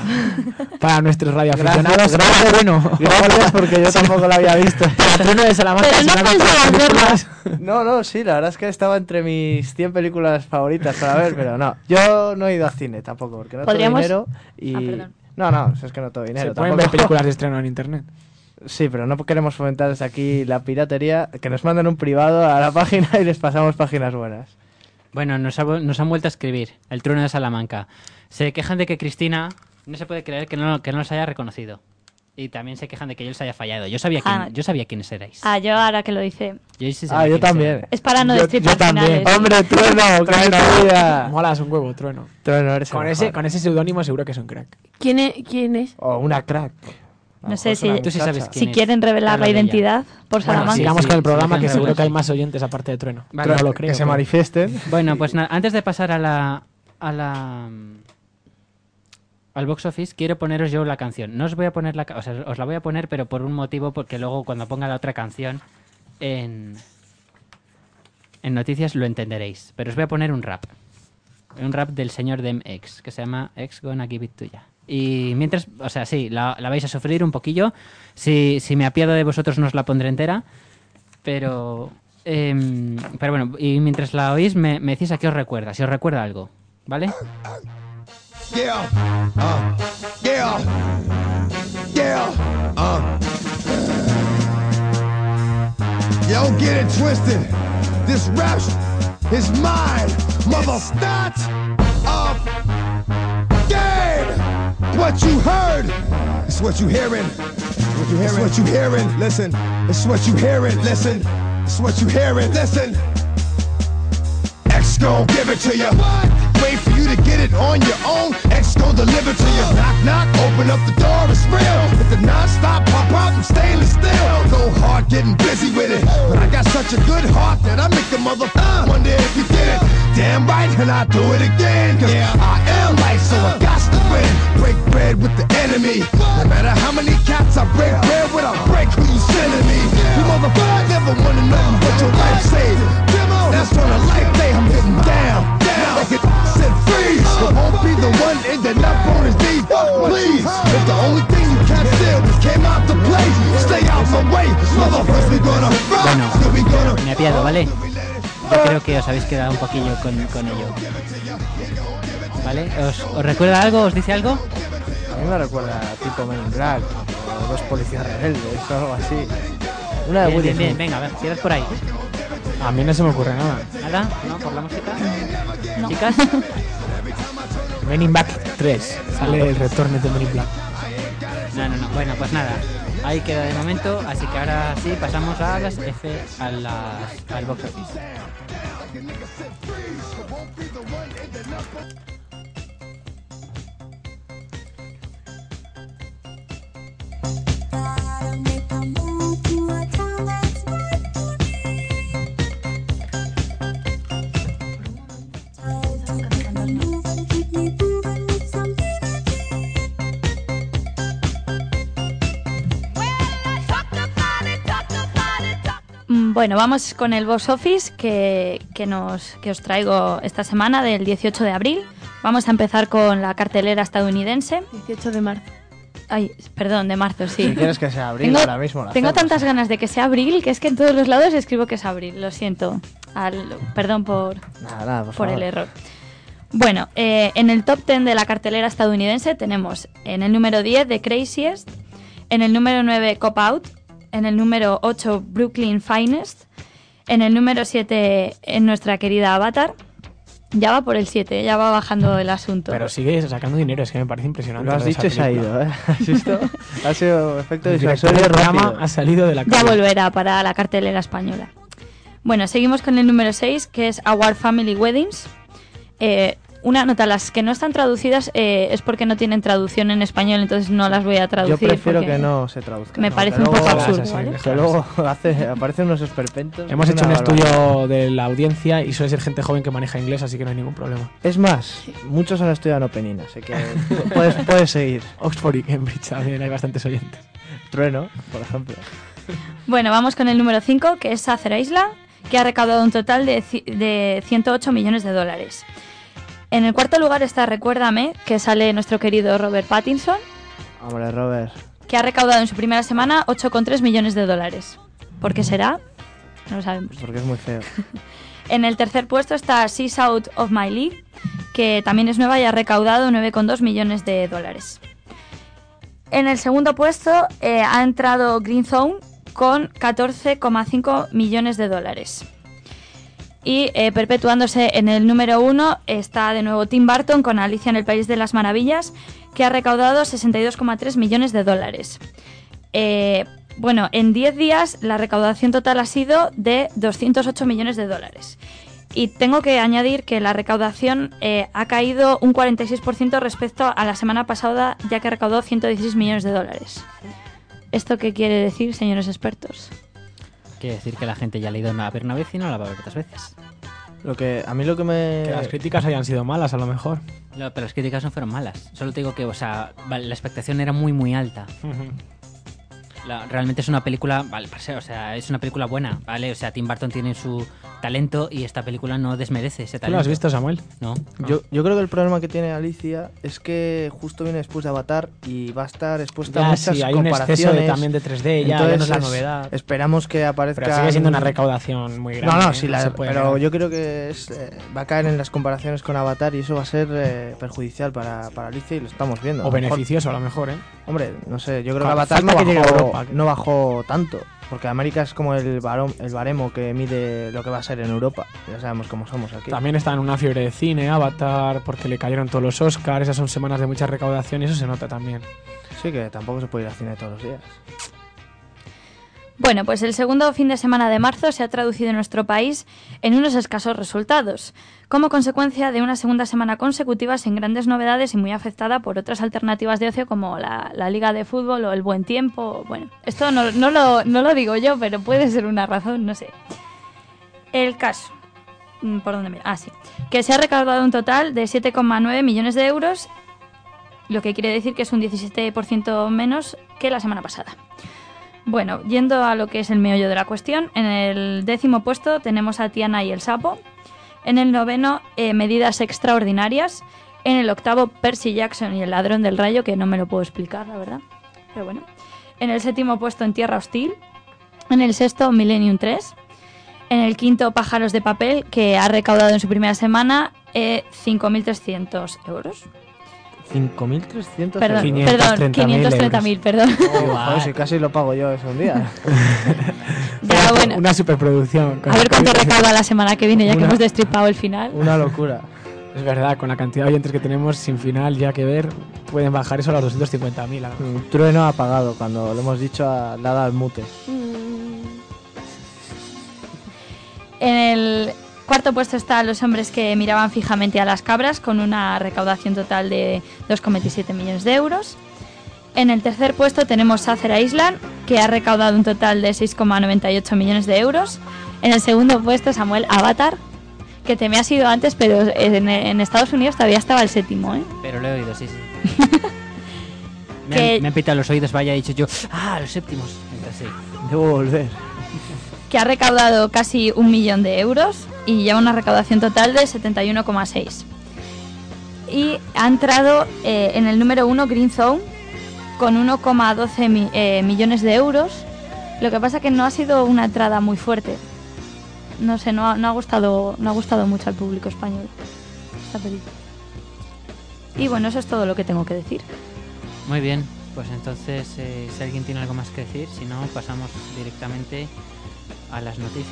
para nuestros radioaficionados. gracias, bueno. Gracias porque yo tampoco la había visto. Trueno de Salamanca. Pero si no pensaba las verla. películas- No, no, sí, la verdad es que estaba entre mis 100 películas favoritas para ver, pero no. Yo no he ido al cine tampoco, porque no tengo dinero y... Ah, no, no, es que no tengo dinero Se pueden tampoco. ver películas de estreno en internet. Sí, pero no queremos fomentar desde aquí la piratería, que nos manden un privado a la página y les pasamos páginas buenas. Bueno, nos, ha vu- nos han vuelto a escribir. El trueno de Salamanca. Se quejan de que Cristina no se puede creer que no, que no los haya reconocido. Y también se quejan de que yo les haya fallado. Yo sabía, quién, Ah. yo sabía quiénes erais. Ah, yo ahora que lo dice. Yo sí sabía Ah, yo también. Es para no Yo- destripar yo también. finales. ¡Hombre, trueno! ¡Qué vida! Molas un huevo, trueno. Trueno, eres Con ese, mejor. con ese seudónimo seguro que es un crack. ¿Quién es? ¿Quién es? O una crack. No sé si- Tú sí sabes quién Si es. quieren revelar la identidad por Bueno, Salamanca. sigamos sí, con el programa, sí, que seguro que hay más oyentes aparte de trueno. Vale. No lo creo. que se pero- manifiesten. Bueno, pues nada, antes de pasar a la, a la al box office, quiero poneros yo la canción. No os voy a poner la, o sea, os la voy a poner, pero por un motivo, porque luego cuando ponga la otra canción en en noticias lo entenderéis. Pero os voy a poner un rap, un rap del señor Dem X, que se llama X Gonna Give It To Ya. Y mientras, o sea, sí, la, la vais a sufrir un poquillo. Si, si me apiado de vosotros, no os la pondré entera. Pero, em, pero bueno, y mientras la oís, me, me decís a qué os recuerda, si os recuerda algo, ¿vale? Uh. Uh. This rap is mine, mother. A game. What you heard It's what you hearing. What you hearing? It's what you hearing. Listen. It's what you hearing. Listen. It's what you hearing. Listen. X gon' give it to you. Wait for you to get it on your own. X gon' deliver to you. Knock, knock, open up the door, it's real. Hit the non-stop pop out and stainless steel. Go hard getting busy with it. But I got such a good heart that I make the mother uh, wonder if you did it. Damn right, and I do it again. Cause I am life, so I got to win. Break bread with the enemy. No matter how many cats I break bread with, I break who you sending me. You motherfuckers never wanna know what your life saved. That's on a life day, I'm getting down. Down. Like it said freeze. It won't be the one ending up on his knees. Please, if the only thing you can't steal came out to play, stay out my way. Motherfuckers, we gonna rock. Bueno, Still we gonna me apiado, ¿vale? Yo creo que os habéis quedado un poquillo con, con ello. ¿Vale? ¿Os, os recuerda algo? ¿Os dice algo? A mí me recuerda tipo Men in Black o dos policías rebeldes o algo así. Una de Bien, Woody bien, bien, venga, a ver, tiras por ahí. A mí no se me ocurre nada. ¿Nada? ¿No? ¿Por la música? ¿Chicas? Men in Black 3. Sale el retorno de Men in Black. No, no, no. Bueno, pues nada. Ahí queda de momento, así que ahora sí pasamos a las F, a las, al box office. Bueno, vamos con el box office que, que nos, que os traigo esta semana del 18 de abril. Vamos a empezar con la cartelera estadounidense. 18 de marzo. Ay, perdón, de marzo, sí. Si quieres que sea abril, Tengo, ahora mismo tengo hacemos. tantas ganas de que sea abril que es que en todos los lados escribo que es abril. Lo siento. Al- perdón por, Nada, nada, por, el error. Bueno, eh, en el top 10 de la cartelera estadounidense tenemos en el número 10 The Craziest, en el número 9 Cop Out, en el número 8 Brooklyn Finest, en el número 7 en nuestra querida Avatar. Ya va por el 7, ya va bajando el asunto. Pero sigue sacando dinero, es que me parece impresionante. Lo has dicho y se ha ido, ¿eh? ¿Has visto? ha sido efecto disuasorio rápido. ha salido de la Ya volverá para la cartelera española. Bueno, seguimos con el número 6, que es Our Family Weddings. Eh, una nota, las que no están traducidas eh, es porque no tienen traducción en español, entonces no las voy a Yo traducir. prefiero porque que no se traduzca. Me ¿no? parece un poco absurdo, ¿vale? Que luego hace, aparecen unos esperpentos. Hemos hecho un barbaridad. estudio de la audiencia y suele ser gente joven que maneja inglés, así que no hay ningún problema. Es más, muchos han estudiado en Open Ina, así que pu- puedes, puedes seguir. Oxford y Cambridge también hay bastantes oyentes. Trueno, por ejemplo. Bueno, vamos con el número 5, que es Sacer Isla, que ha recaudado un total de, de 108 millones de dólares. En el cuarto lugar está Recuérdame, que sale nuestro querido Robert Pattinson, Hombre, Robert. que ha recaudado en su primera semana 8,3 millones de dólares. ¿Por qué será? No lo sabemos. Porque es muy feo. En el tercer puesto está She's Out of My League, que también es nueva y ha recaudado 9,2 millones de dólares. En el segundo puesto eh, ha entrado Green Zone con 14,5 millones de dólares. Y eh, perpetuándose en el número uno está de nuevo Tim Burton con Alicia en el País de las Maravillas, que ha recaudado 62,3 millones de dólares. Eh, bueno, en 10 días la recaudación total ha sido de 208 millones de dólares. Y tengo que añadir que la recaudación eh, ha caído un 46% respecto a la semana pasada, ya que recaudó 116 millones de dólares. ¿Esto qué quiere decir, señores expertos? Quiere decir que la gente ya ha leído una, a ver una vez y no la va a ver otras veces. Lo que, a mí lo que me... Que las críticas hayan sido malas, a lo mejor. No, pero las críticas no fueron malas. Solo te digo que, o sea, la expectación era muy, muy alta. La- realmente es una película, vale, para ser, o sea, es una película buena, ¿vale? O sea, Tim Burton tiene su talento y esta película no desmerece ese ¿Tú talento. lo has visto, Samuel? No. Yo, yo creo que el problema que tiene Alicia es que justo viene después de Avatar y va a estar expuesta Ya, a muchas sí, hay un exceso de- comparaciones. también de 3D, ya, ya no es la Entonces, novedad. Esperamos que aparezca... Pero sigue siendo una recaudación muy grande. No, no, ¿eh? sí, No la- puede pero yo creo que es, eh, va a caer en las comparaciones con Avatar y eso va a ser eh, perjudicial para, para Alicia y lo estamos viendo. A O mejor- beneficioso, a lo mejor, ¿eh? Hombre, no sé, yo creo que Avatar no a bajó, no bajó tanto, porque América es como el, varón- el baremo que mide lo que va a ser en Europa. Ya sabemos cómo somos aquí. También está en una fiebre de cine, Avatar, porque le cayeron todos los Oscars, esas son semanas de mucha recaudación y eso se nota también. Sí, que tampoco se puede ir al cine todos los días. Bueno, pues el segundo fin de semana de marzo se ha traducido en nuestro país en unos escasos resultados, como consecuencia de una segunda semana consecutiva sin grandes novedades y muy afectada por otras alternativas de ocio como la, liga de fútbol o el buen tiempo. Bueno, esto no, no lo, no lo digo yo, pero puede ser una razón, no sé. El caso. Mm, ¿Por dónde mira? Ah, sí. Que se ha recaudado un total de 7,9 millones de euros. lo que quiere decir que es un 17% menos que la semana pasada. Bueno, yendo a lo que es el meollo de la cuestión, en el décimo puesto tenemos a Tiana y el sapo. En el noveno, eh, medidas extraordinarias. En el octavo, Percy Jackson y el ladrón del rayo, que no me lo puedo explicar, la verdad. Pero bueno. En el séptimo puesto, En Tierra Hostil. En el sexto, Millennium 3. En el quinto, Pájaros de Papel, que ha recaudado en su primera semana eh, 5.300 euros. 5.300 Perdón, euros. perdón, 530.000, perdón. Oh, joder, si casi lo pago yo eso un día. Ya, bueno. Una superproducción. A ver cuánto recauda la semana que viene, ya que hemos destripado el final. Una locura. Es verdad, con la cantidad de oyentes que tenemos sin final ya que ver, pueden bajar eso a los 250.000. a lo mejor. Un trueno apagado cuando lo hemos dicho a, dado al mute. En el cuarto puesto están los hombres que miraban fijamente a las cabras con una recaudación total de 2,27 millones de euros. En el tercer puesto tenemos Sacer Island, que ha recaudado un total de 6,98 millones de euros. En el segundo puesto Samuel Avatar, que te me ha sido antes, pero en, en Estados Unidos todavía estaba el séptimo, ¿eh? Pero lo he oído, sí, sí. me, Que- han, me han pitado los oídos, vaya, he dicho yo, ah, los séptimos. Entonces, sí. Debo volver. que ha recaudado casi un millón de euros y lleva una recaudación total de 71,6. Y ha entrado eh, en el número uno Green Zone con 1,12 mi- eh, millones de euros. Lo que pasa que no ha sido una entrada muy fuerte. No sé, no ha, no ha gustado, no ha gustado mucho al público español esta película. Y bueno, eso es todo lo que tengo que decir. Muy bien, pues entonces, eh, si alguien tiene algo más que decir, si no, pasamos directamente a las noticias.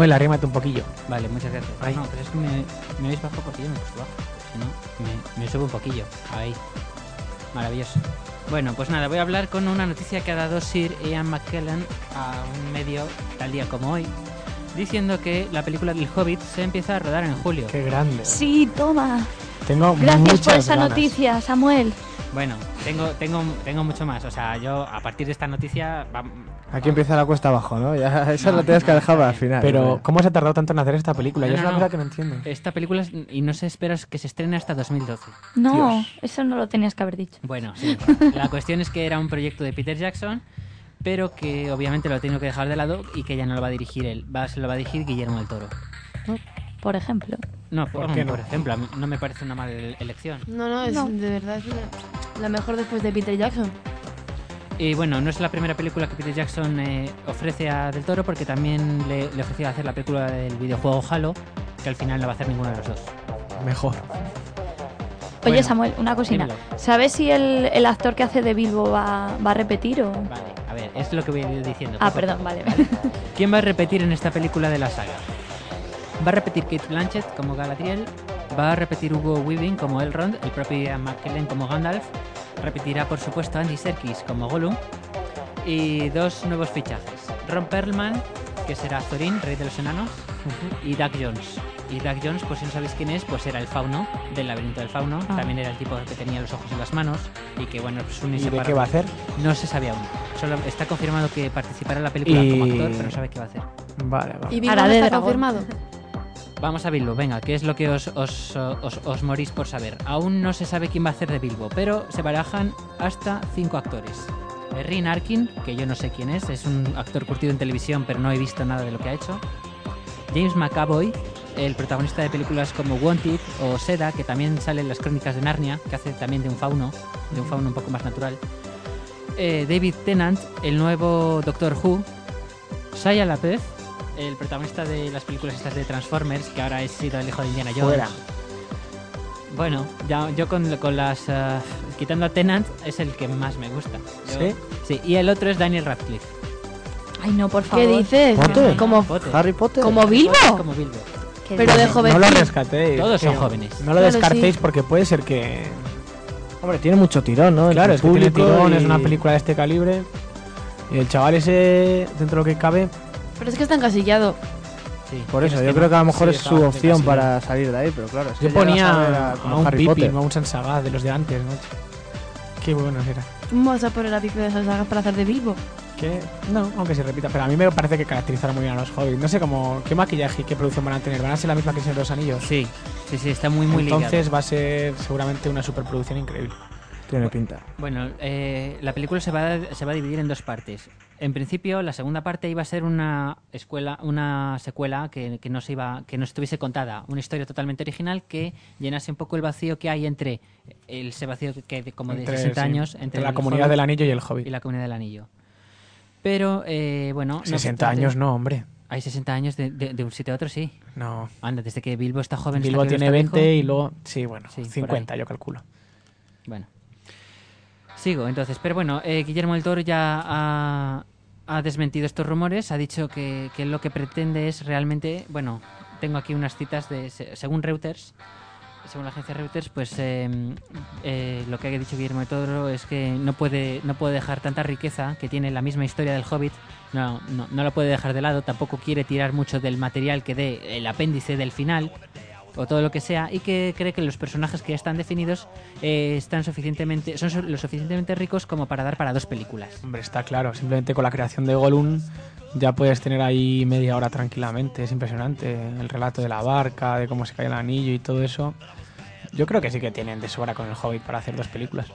Samuel, arrímate un poquillo. Vale, muchas gracias. Ahí. No, pero es que me, me habéis bajado porque yo me he puesto bajo. Si no, me, me subo un poquillo. Ahí. Maravilloso. Bueno, pues nada, voy a hablar con una noticia que ha dado Sir Ian McKellen a un medio tal día como hoy, diciendo que la película del Hobbit se empieza a rodar en julio. Qué grande. Sí, toma. Tengo Gracias muchas por esa ganas. noticia, Samuel. Bueno, tengo, tengo, tengo mucho más. O sea, yo a partir de esta noticia... Aquí empieza la cuesta abajo, ¿no? Ya, esa No, la tienes que no, dejar para el final. Pero, ¿no? ¿cómo se ha tardado tanto en hacer esta película? Yo No, es una no. cosa que no entiendo. Esta película es- y no se espera que se estrene hasta 2012. No, eso no lo tenías que haber dicho. Bueno, sí. La cuestión es que era un proyecto de Peter Jackson, pero que obviamente lo ha tenido que dejar de lado y que ya no lo va a dirigir él. Va, se lo va a dirigir Guillermo del Toro. Por ejemplo. No, ¿Por por, qué por ejemplo, no me parece una mala ele- elección. No, no, es No. de verdad es la mejor después de Peter Jackson. Y bueno, no es la primera película que Peter Jackson eh, ofrece a Del Toro, porque también le, le ofreció hacer la película del videojuego Halo, que al final no va a hacer ninguno de los dos. Mejor. Oye, Bueno, Samuel, una cosina. dímelo. ¿Sabes si el, el actor que hace de Bilbo va, va a repetir o...? Vale, a ver, es lo que voy a ir diciendo. Ah, perdón, vale, vale. ¿Quién va a repetir en esta película de la saga? Va a repetir Kate Blanchett como Galadriel, va a repetir Hugo Weaving como Elrond, el propio Ian McKellen como Gandalf, repetirá por supuesto Andy Serkis como Gollum y dos nuevos fichajes. Ron Perlman, que será Thorin, rey de los enanos, y Doug Jones. Y Doug Jones, pues si no sabéis quién es, pues era el fauno del laberinto del fauno, Ah. también era el tipo que tenía los ojos en las manos y que bueno, pues un ¿Y de qué va a hacer? No se sabía aún. Solo está confirmado que participará en la película Y- como actor, pero no sabe qué va a hacer. Vale, vale. Y Hará no está confirmado. Vamos a Bilbo, venga, ¿qué es lo que os, os, os- os morís por saber? Aún no se sabe quién va a hacer de Bilbo, pero se barajan hasta cinco actores. Rin Arkin, que yo no sé quién es, es un actor curtido en televisión, pero no he visto nada de lo que ha hecho. James McAvoy, el protagonista de películas como Wanted o Seda, que también sale en las crónicas de Narnia, que hace también de un fauno, de un fauno un poco más natural. Eh, David Tennant, el nuevo Doctor Who. Shia LaBeouf, el protagonista de las películas estas de Transformers, que ahora ha sido el hijo de Indiana Jones. Fuera. Bueno, ya, yo con, con las... eh, quitando a Tennant, es el que más me gusta. Yo- ¿Sí? Sí, y el otro es Daniel Radcliffe. Ay, no, por favor. ¿Qué dices? ¿Potter? Como, Potter. Harry Potter. como Bilbo. Como Bilbo. Pero de joven. No lo rescatéis. Todos son jóvenes. No lo Claro, descartéis sí. porque puede ser que... Hombre, tiene mucho tirón, ¿no? Claro, es que tiene tirón, y- es una película de este calibre. Y el chaval ese, dentro de lo que cabe, Pero es que está encasillado. Sí, Por eso, yo que- creo que a lo mejor Sí, es su opción para salir de ahí, pero claro. Es que yo ponía ver a, como un Harry Pippin a un Sansagaz de los de antes, ¿no? Qué buenos eran. ¿Cómo vas a poner a Pipe de esas sagas para hacer de Bilbo? Que, no, aunque se repita, pero a mí me parece que caracterizaron muy bien a los hobbits. No sé cómo, qué maquillaje y qué producción van a tener. ¿Van a ser la misma que el Señor de los Anillos? Sí, sí, sí, está muy, muy Entonces ligado. va a ser seguramente una superproducción increíble. Tiene pinta. Bueno, eh, la película se va, a, se va a dividir en dos partes. En principio, la segunda parte iba a ser una escuela, una secuela que, que no se iba, que no estuviese contada, una historia totalmente original que llenase un poco el vacío que hay entre el, ese vacío que de como de Entre, 60 sí, años entre la el comunidad Hobbit del anillo y el hobbit. y la comunidad del anillo. Pero eh, bueno, no 60 obstante, años no, hombre. Hay 60 años de, de- de un sitio a otro, sí. No. Anda, desde que Bilbo está joven. Bilbo que tiene está 20 viejo. y luego... Sí, bueno, Sí, por 50 ahí. yo calculo. Bueno. Sigo, entonces. Pero bueno, eh, Guillermo del Toro ya ha, desmentido estos rumores. Ha dicho que, que lo que pretende es realmente. Bueno, tengo aquí unas citas de. se- Según Reuters. Según la agencia Reuters, pues eh, eh, lo que ha dicho Guillermo del Toro es que no puede, no puede dejar tanta riqueza que tiene la misma historia del Hobbit. No, no, no lo puede dejar de lado. Tampoco quiere tirar mucho del material que dé el apéndice del final o todo lo que sea y que cree que los personajes que ya están definidos eh, están suficientemente son lo suficientemente ricos como para dar para dos películas. Hombre, está claro. Simplemente con la creación de Gollum ya puedes tener ahí media hora tranquilamente. Es impresionante. El relato de la barca, de cómo se cae el anillo y todo eso. Yo creo que sí que tienen de sobra con el Hobbit para hacer dos películas.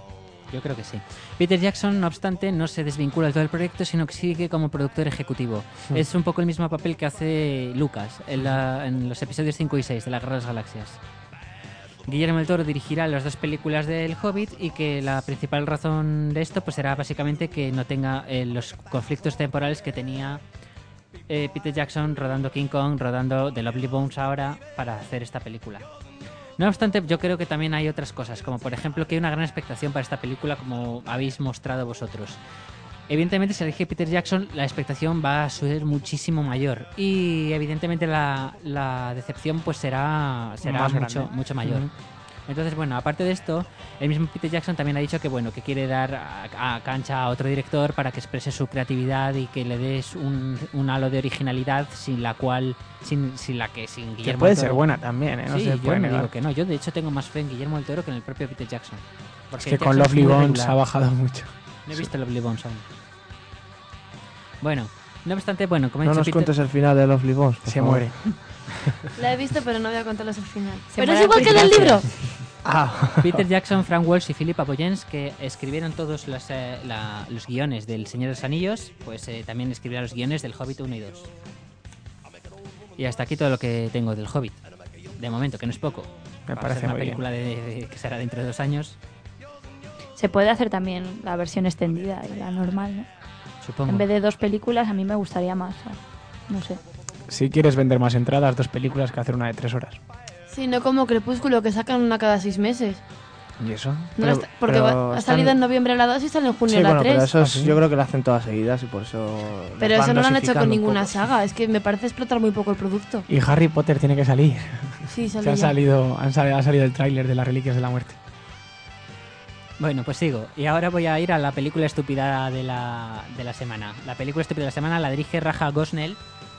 Yo creo que sí. Peter Jackson, no obstante, no se desvincula de todo el proyecto, sino que sigue como productor ejecutivo. Hmm. Es un poco el mismo papel que hace Lucas en, la- en los episodios 5 y 6 de la Guerra de las Galaxias. Guillermo del Toro dirigirá las dos películas del Hobbit y que la principal razón de esto pues será básicamente que no tenga eh, los conflictos temporales que tenía eh, Peter Jackson rodando King Kong, rodando The Lovely Bones ahora para hacer esta película. No obstante, yo creo que también hay otras cosas, como por ejemplo que hay una gran expectación para esta película, como habéis mostrado vosotros. Evidentemente, si elige Peter Jackson, la expectación va a ser muchísimo mayor. Y evidentemente la, la decepción pues será, será mucho, mucho mayor. Entonces, bueno, aparte de esto, el mismo Peter Jackson también ha dicho que bueno, que quiere dar a, a cancha a otro director para que exprese su creatividad y que le des un, un halo de originalidad sin la cual, sin, sin la que sin Que Guillermo puede del ser buena también, ¿eh? No sí, se yo puede no negar. digo que no. Yo de hecho tengo más fe en Guillermo del Toro que en el propio Peter Jackson. Es que con Jackson Lovely Bones ha bajado mucho. No he visto Lovely Bones aún. Bueno, no obstante, bueno, como he No dicho, nos Peter- cuentes el final de Lovely Bones. Se favor. muere. La he visto, pero no voy a contarles el final. Se pero es igual que Chris del libro. Ah, Peter Jackson, Frank Welsh y Philip Aboyens, que escribieron todos los, eh, la- los guiones del Señor de los Anillos, pues eh, también escribieron los guiones del Hobbit 1 y 2. Y hasta aquí todo lo que tengo del Hobbit. De momento, que no es poco. Me Para parece ser una muy bien. película de, de- que será dentro de dos años, Se puede hacer también la versión extendida y la normal, ¿no? supongo. En vez de dos películas, a mí me gustaría más. ¿sabes? No sé. Si quieres vender más entradas, dos películas que hacer una de tres horas. Sí, no como Crepúsculo, que sacan una cada seis meses. ¿Y eso? No Pero- está- porque va- ha están- salido en noviembre la 2 y sale en junio sí, la bueno, 3. pero eso es- ¿Ah, sí? yo creo que lo hacen todas seguidas y por eso. Pero eso no lo han hecho con un ninguna poco. saga. Es que me parece explotar muy poco el producto. Y Harry Potter tiene que salir. Sí, sale ha salido, han sali- ha salido el tráiler de las Reliquias de la Muerte. Bueno, pues sigo. Y ahora voy a ir a la película estúpida de la, de la semana. La película estúpida de la semana la dirige Raja Gosnell,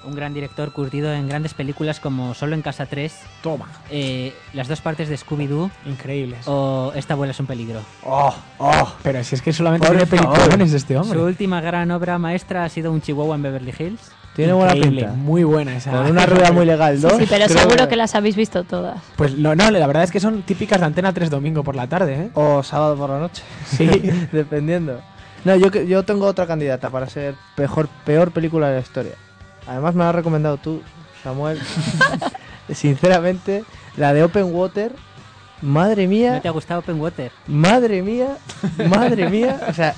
un gran director curtido en grandes películas como Solo en Casa 3, Toma. eh, las dos partes de Scooby-Doo Increíbles. o Esta abuela es un peligro. ¡Oh! ¡Oh! Pero si es que solamente tiene peliculones este Su hombre. última gran obra maestra ha sido Un Chihuahua en Beverly Hills. Tiene buena pinta. Muy buena esa. Con una rueda muy legal, ¿no? Sí, pero seguro que las habéis visto todas. Pues no, no, la verdad es que son típicas de Antena 3 domingo por la tarde, ¿eh? O sábado por la noche. Sí. Dependiendo. No, yo, que- yo tengo otra candidata para ser peor, peor película de la historia. Además me la has recomendado tú, Samuel. Sinceramente, la de Open Water. Madre ¿No mía, te ha gustado Open Water? madre mía, madre mía. O sea,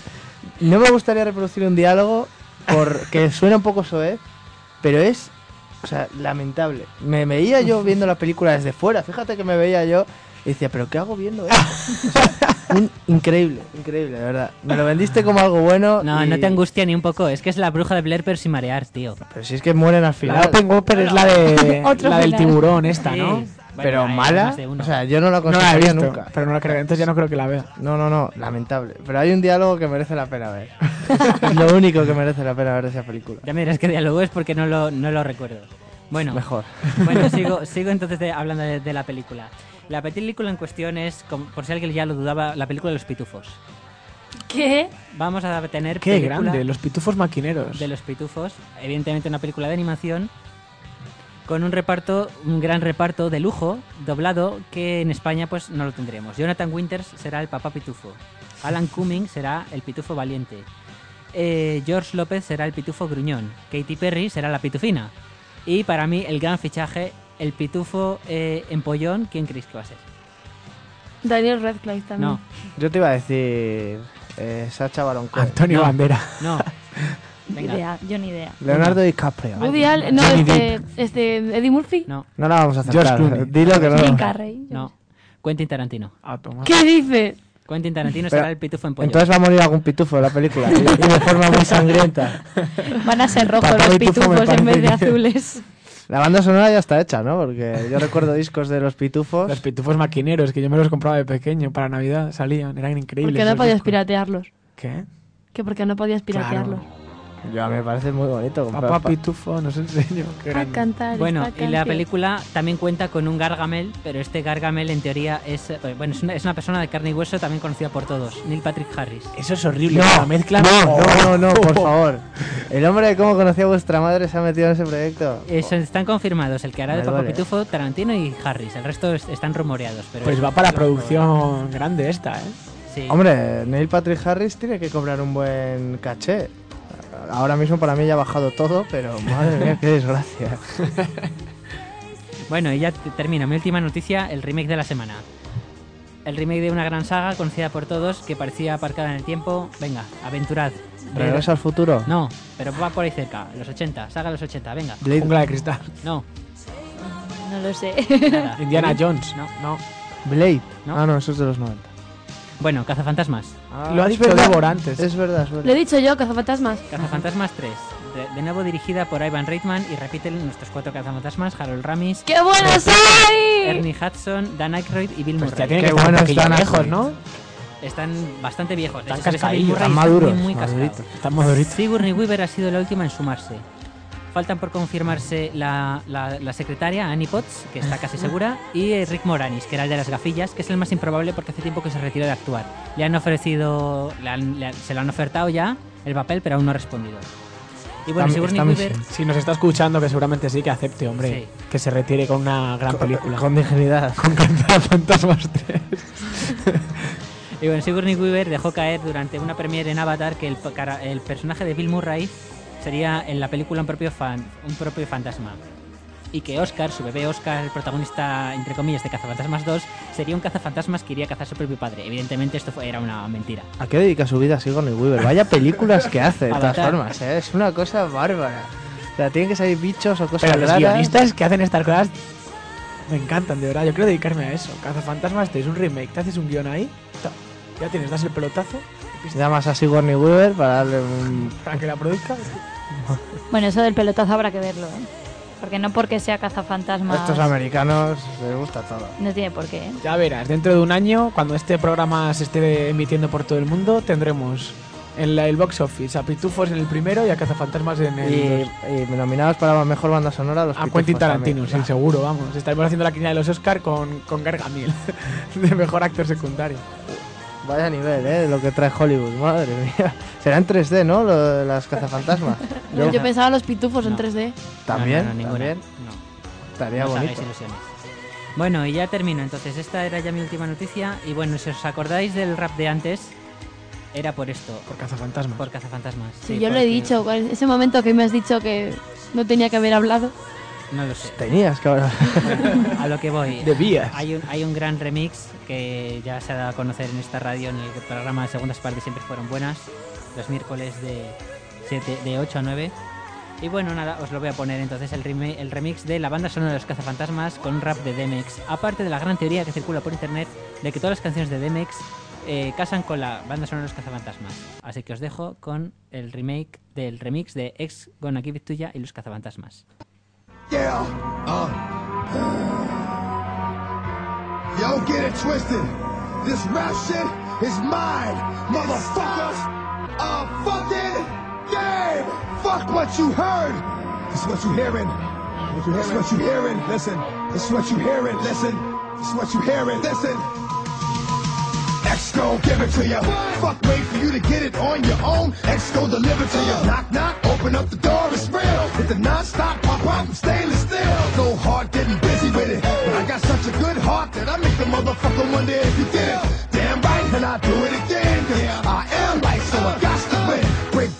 no me gustaría reproducir un diálogo porque suena un poco soez, pero es, o sea, lamentable. Me veía yo viendo la película desde fuera. Fíjate que me veía yo Y decía, ¿pero qué hago viendo esto? O sea, un- increíble, increíble, de verdad. Me lo vendiste como algo bueno. No, y- no te angustia ni un poco. Es que es la bruja de Blair, pero sin marear, tío. Pero si es que mueren al La final. Open Whopper es la, de, la del tiburón esta, Sí. ¿no? Pero mala. O sea, yo no la No la consideraría visto, nunca. pero no la creo. Entonces ya no creo que la vea. No, no, no, lamentable. Pero hay un diálogo que merece la pena ver. es lo único que merece la pena ver de esa película. Ya me dirás qué diálogo es porque no lo, no lo recuerdo. Bueno, Mejor. bueno sigo, sigo entonces de- hablando de, de la película. La película en cuestión es, por si alguien ya lo dudaba, la película de los pitufos. ¿Qué? Vamos a tener Qué grande, los pitufos maquineros. de los pitufos, evidentemente una película de animación con un reparto, un gran reparto de lujo, doblado, que en España pues no lo tendremos. Jonathan Winters será el papá pitufo. Alan Cumming será el pitufo valiente. Eh, George López será el pitufo gruñón. Katy Perry será la pitufina. Y para mí el gran fichaje, el pitufo eh, empollón, ¿quién creéis que va a ser? Daniel Radcliffe también. No, Yo te iba a decir eh, Sacha Baron Cohen. Antonio No. Bandera. no. Venga, idea, yo ni idea. Leonardo DiCaprio. Woody Allen, no, Johnny este, este, Eddie Murphy. no, No la vamos a George aceptar. Clooney. Dilo que no. Jim Carrey. no. Quentin Tarantino. A tomar. ¿Qué dices? Quentin Tarantino Pero- será el pitufo empollón. Entonces va a morir algún pitufo de la película. Y de forma muy sangrienta. Van a ser rojos Papá los Pitufo me pitufos en vez de bien. azules. La banda sonora ya está hecha, ¿no? Porque yo recuerdo discos de los pitufos. Los pitufos maquineros, que yo me los compraba de pequeño para Navidad, salían, eran increíbles. Porque no esos podías discos. piratearlos. ¿Qué? Que porque no podías piratearlos. A mí me parece muy bonito. comprar Papá pa- Pitufo, nos enseño. Qué A cantar Bueno, esta y la película también cuenta con un Gargamel, pero este Gargamel en teoría es, eh, bueno, es una, es una persona de carne y hueso también conocida por todos, Neil Patrick Harris. Eso es horrible. No, la mezcla. no, no, no, por favor. El hombre de cómo conocía a vuestra madre se ha metido en ese proyecto. Eso, están confirmados el que hará de Papá duele. Pitufo, Tarantino y Harris. El resto es- están rumoreados. Pero Pues va para producción grande esta, ¿eh? Sí. Hombre, Neil Patrick Harris tiene que cobrar un buen caché. Ahora mismo para mí ya ha bajado todo, pero madre mía, qué desgracia. Bueno, y ya te- termino. Mi última noticia, el remake de la semana. El remake de una gran saga conocida por todos que parecía aparcada en el tiempo. Venga, aventurad. ¿Regreso al futuro? No, pero va por ahí cerca, los 80, saga de los 80, venga. Blade- Jungla de cristal. No, No lo sé. nada. Indiana Jones. No. No. Blade. No. Ah, no, eso es de los 90. Bueno, Cazafantasmas. Lo ha dicho verdad. Débora antes. Es verdad, es Lo he dicho yo, cazafantasmas. Cazafantasmas 3. De, de nuevo dirigida por Ivan Reitman y repiten nuestros cuatro cazafantasmas, Harold Ramis, ¡Qué buena soy! Ernie Hudson, Dan Aykroyd y Bill Pues Murray. ya tiene que un poquillo están lejos, Aykroyd. ¿no? Están bastante viejos. Están Murray están maduros, muy madurito. Sigourney Weaver ha sido la última en sumarse. Faltan por confirmarse la, la- la secretaria, Annie Potts, que está casi segura, y eh, Rick Moranis, que era el de las gafillas, que es el más improbable porque hace tiempo que se retiró de actuar. Le han ofrecido, le han- le han- se lo han ofertado ya el papel, pero aún no ha respondido. Y bueno, Está- Sigourney está Weaver... Si nos está escuchando, que seguramente sí que acepte, hombre. Sí. Que se retire con una gran Con- película. Con dignidad. Con Fantasmas 3. Y bueno, Sigourney Weaver dejó caer durante una premiere en Avatar que el, el personaje de Bill Murray sería en la película un propio, fan, un propio fantasma. Y que Oscar, su bebé Oscar, el protagonista, entre comillas, de Cazafantasmas 2, sería un cazafantasmas que iría a cazar a su propio padre. Evidentemente esto fue- era una mentira. ¿A qué dedica su vida Sigourney Weaver? Vaya películas que hace, de todas formas, ¿eh? Es una cosa bárbara. O sea, tienen que salir bichos o cosas Pero los guionistas que hacen estas cosas me encantan, de verdad. Yo quiero dedicarme a eso. Cazafantasmas 3, un remake. Te haces un guion ahí. Ya tienes, das el pelotazo Llamas a Sigourney Weaver para darle un... para que la produzca. Bueno, eso del pelotazo habrá que verlo, ¿eh? Porque no porque sea cazafantasmas. Estos americanos les gusta todo. No tiene por qué, ¿eh? Ya verás, dentro de un año, cuando este programa se esté emitiendo por todo el mundo, tendremos en la- el box office a Pitufos en el primero y a Cazafantasmas en el Y, y nominados para la mejor banda sonora los A Pitufos Quentin Tarantino, sí, seguro, vamos. Estaremos haciendo la quiniela de los Oscar con, con Gargamel, de mejor actor secundario. Vaya nivel, ¿eh? Lo que trae Hollywood, madre mía. Será en 3D, ¿no? Lo de las cazafantasmas. Yo, yo pensaba los pitufos en No. 3D. También, No, no, ninguna. también. No. Estaría No bonito. Bueno, y ya termino. Entonces, esta era ya mi última noticia. Y bueno, si os acordáis del rap de antes, era por esto, Por Cazafantasmas. por cazafantasmas. Sí, yo lo he dicho. Ese momento que me has dicho que no tenía que haber hablado. No lo sé. Tenías hablar. A lo que voy. Debías. Hay un, hay un gran remix que ya se ha dado a conocer en esta radio, en el programa de segundas partes siempre fueron buenas, los miércoles de, siete- de 8 a 9. Y bueno, nada, os lo voy a poner entonces el, remi- el remix de la banda sonora de los cazafantasmas con un rap de Demex. Aparte de la gran teoría que circula por internet de que todas las canciones de Demex eh, casan con la banda sonora de los cazafantasmas. Así que os dejo con el remake del remix de Ex Gonna Give It To Ya y los cazafantasmas. Yeah. Uh. Yo, get it twisted. This rap shit is mine, motherfuckers. A fucking game. Fuck what you heard. It's what you hearing. It's what you hearing. Listen. It's what you hearing. Listen. This It's what you hearing. Listen. Gon' give it to you. Fuck, wait for you to get it on your own. Gon' deliver to you. Knock, knock, open up the door, it's real. With the non-stop pop out from stainless steel. Go hard getting busy with it. But I got such a good heart that I make the motherfucker wonder if you did it. Damn right, and I do it again. Cause I am right, so I got to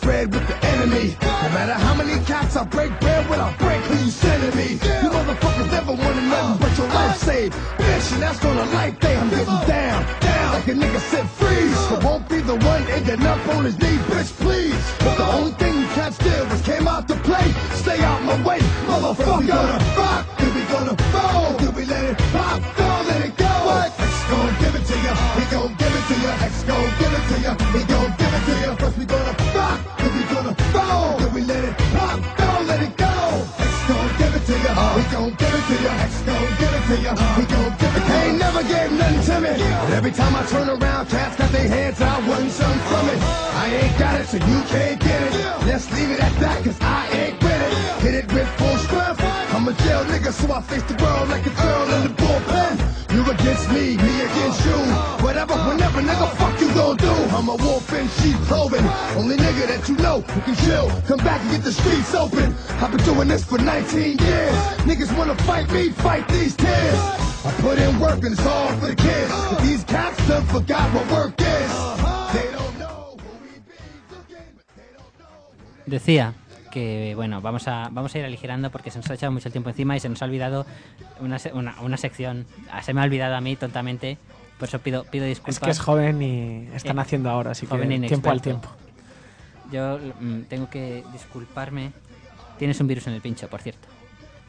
bread with the enemy. No matter how many cats I break bread with, I break who you sending me. You motherfuckers never wanted nothing but your life saved. Bitch, and that's on a light day. I'm getting down, down. Like a nigga said freeze. I won't be the one ending up on his knee, bitch, please. But the only thing you can't steal was came out to play. Stay out my way, motherfucker. We gonna rock, we gonna roll. Then we let it pop, don't let it go. What? X gon' give it to you, he gon' give it to you. X gon' give it to you, he gon' give it to you. First we gonna rock, then we gonna roll. Then we let it pop, don't let it go. X gon' give it to you, he gon' give it to you. X gon' give it to you, he gon' give it to you. Ain't never gave nothing to me. But every time I turn around, cats got their hands out, wanting something from it. I ain't got it, so you can't get it. Let's leave it at that, cause I ain't with it. Hit it with full strength. A jail nigga, so I face the world like a girl in the bullpen. You against me, me against you. Whatever, whenever, nigga, fuck you gon' do. I'm a wolf in sheep clothing. Only nigga that you know who can chill. Come back and get the streets open. I've been doing this for 19 years. Niggas wanna fight me, fight these tears. I put in work and it's all for the kids. But these cats done forgot what work is. They don't know who we be looking, but they don't know. Decía que, bueno, vamos a, vamos a ir aligerando porque se nos ha echado mucho el tiempo encima y se nos ha olvidado una, una, una sección. Ah, Se me ha olvidado a mí tontamente, por eso pido, pido disculpas. Es que es joven y están Eh, haciendo ahora, así que joven e tiempo al inexperto. tiempo. Yo mm, tengo que disculparme. Tienes un virus en el pincho, por cierto.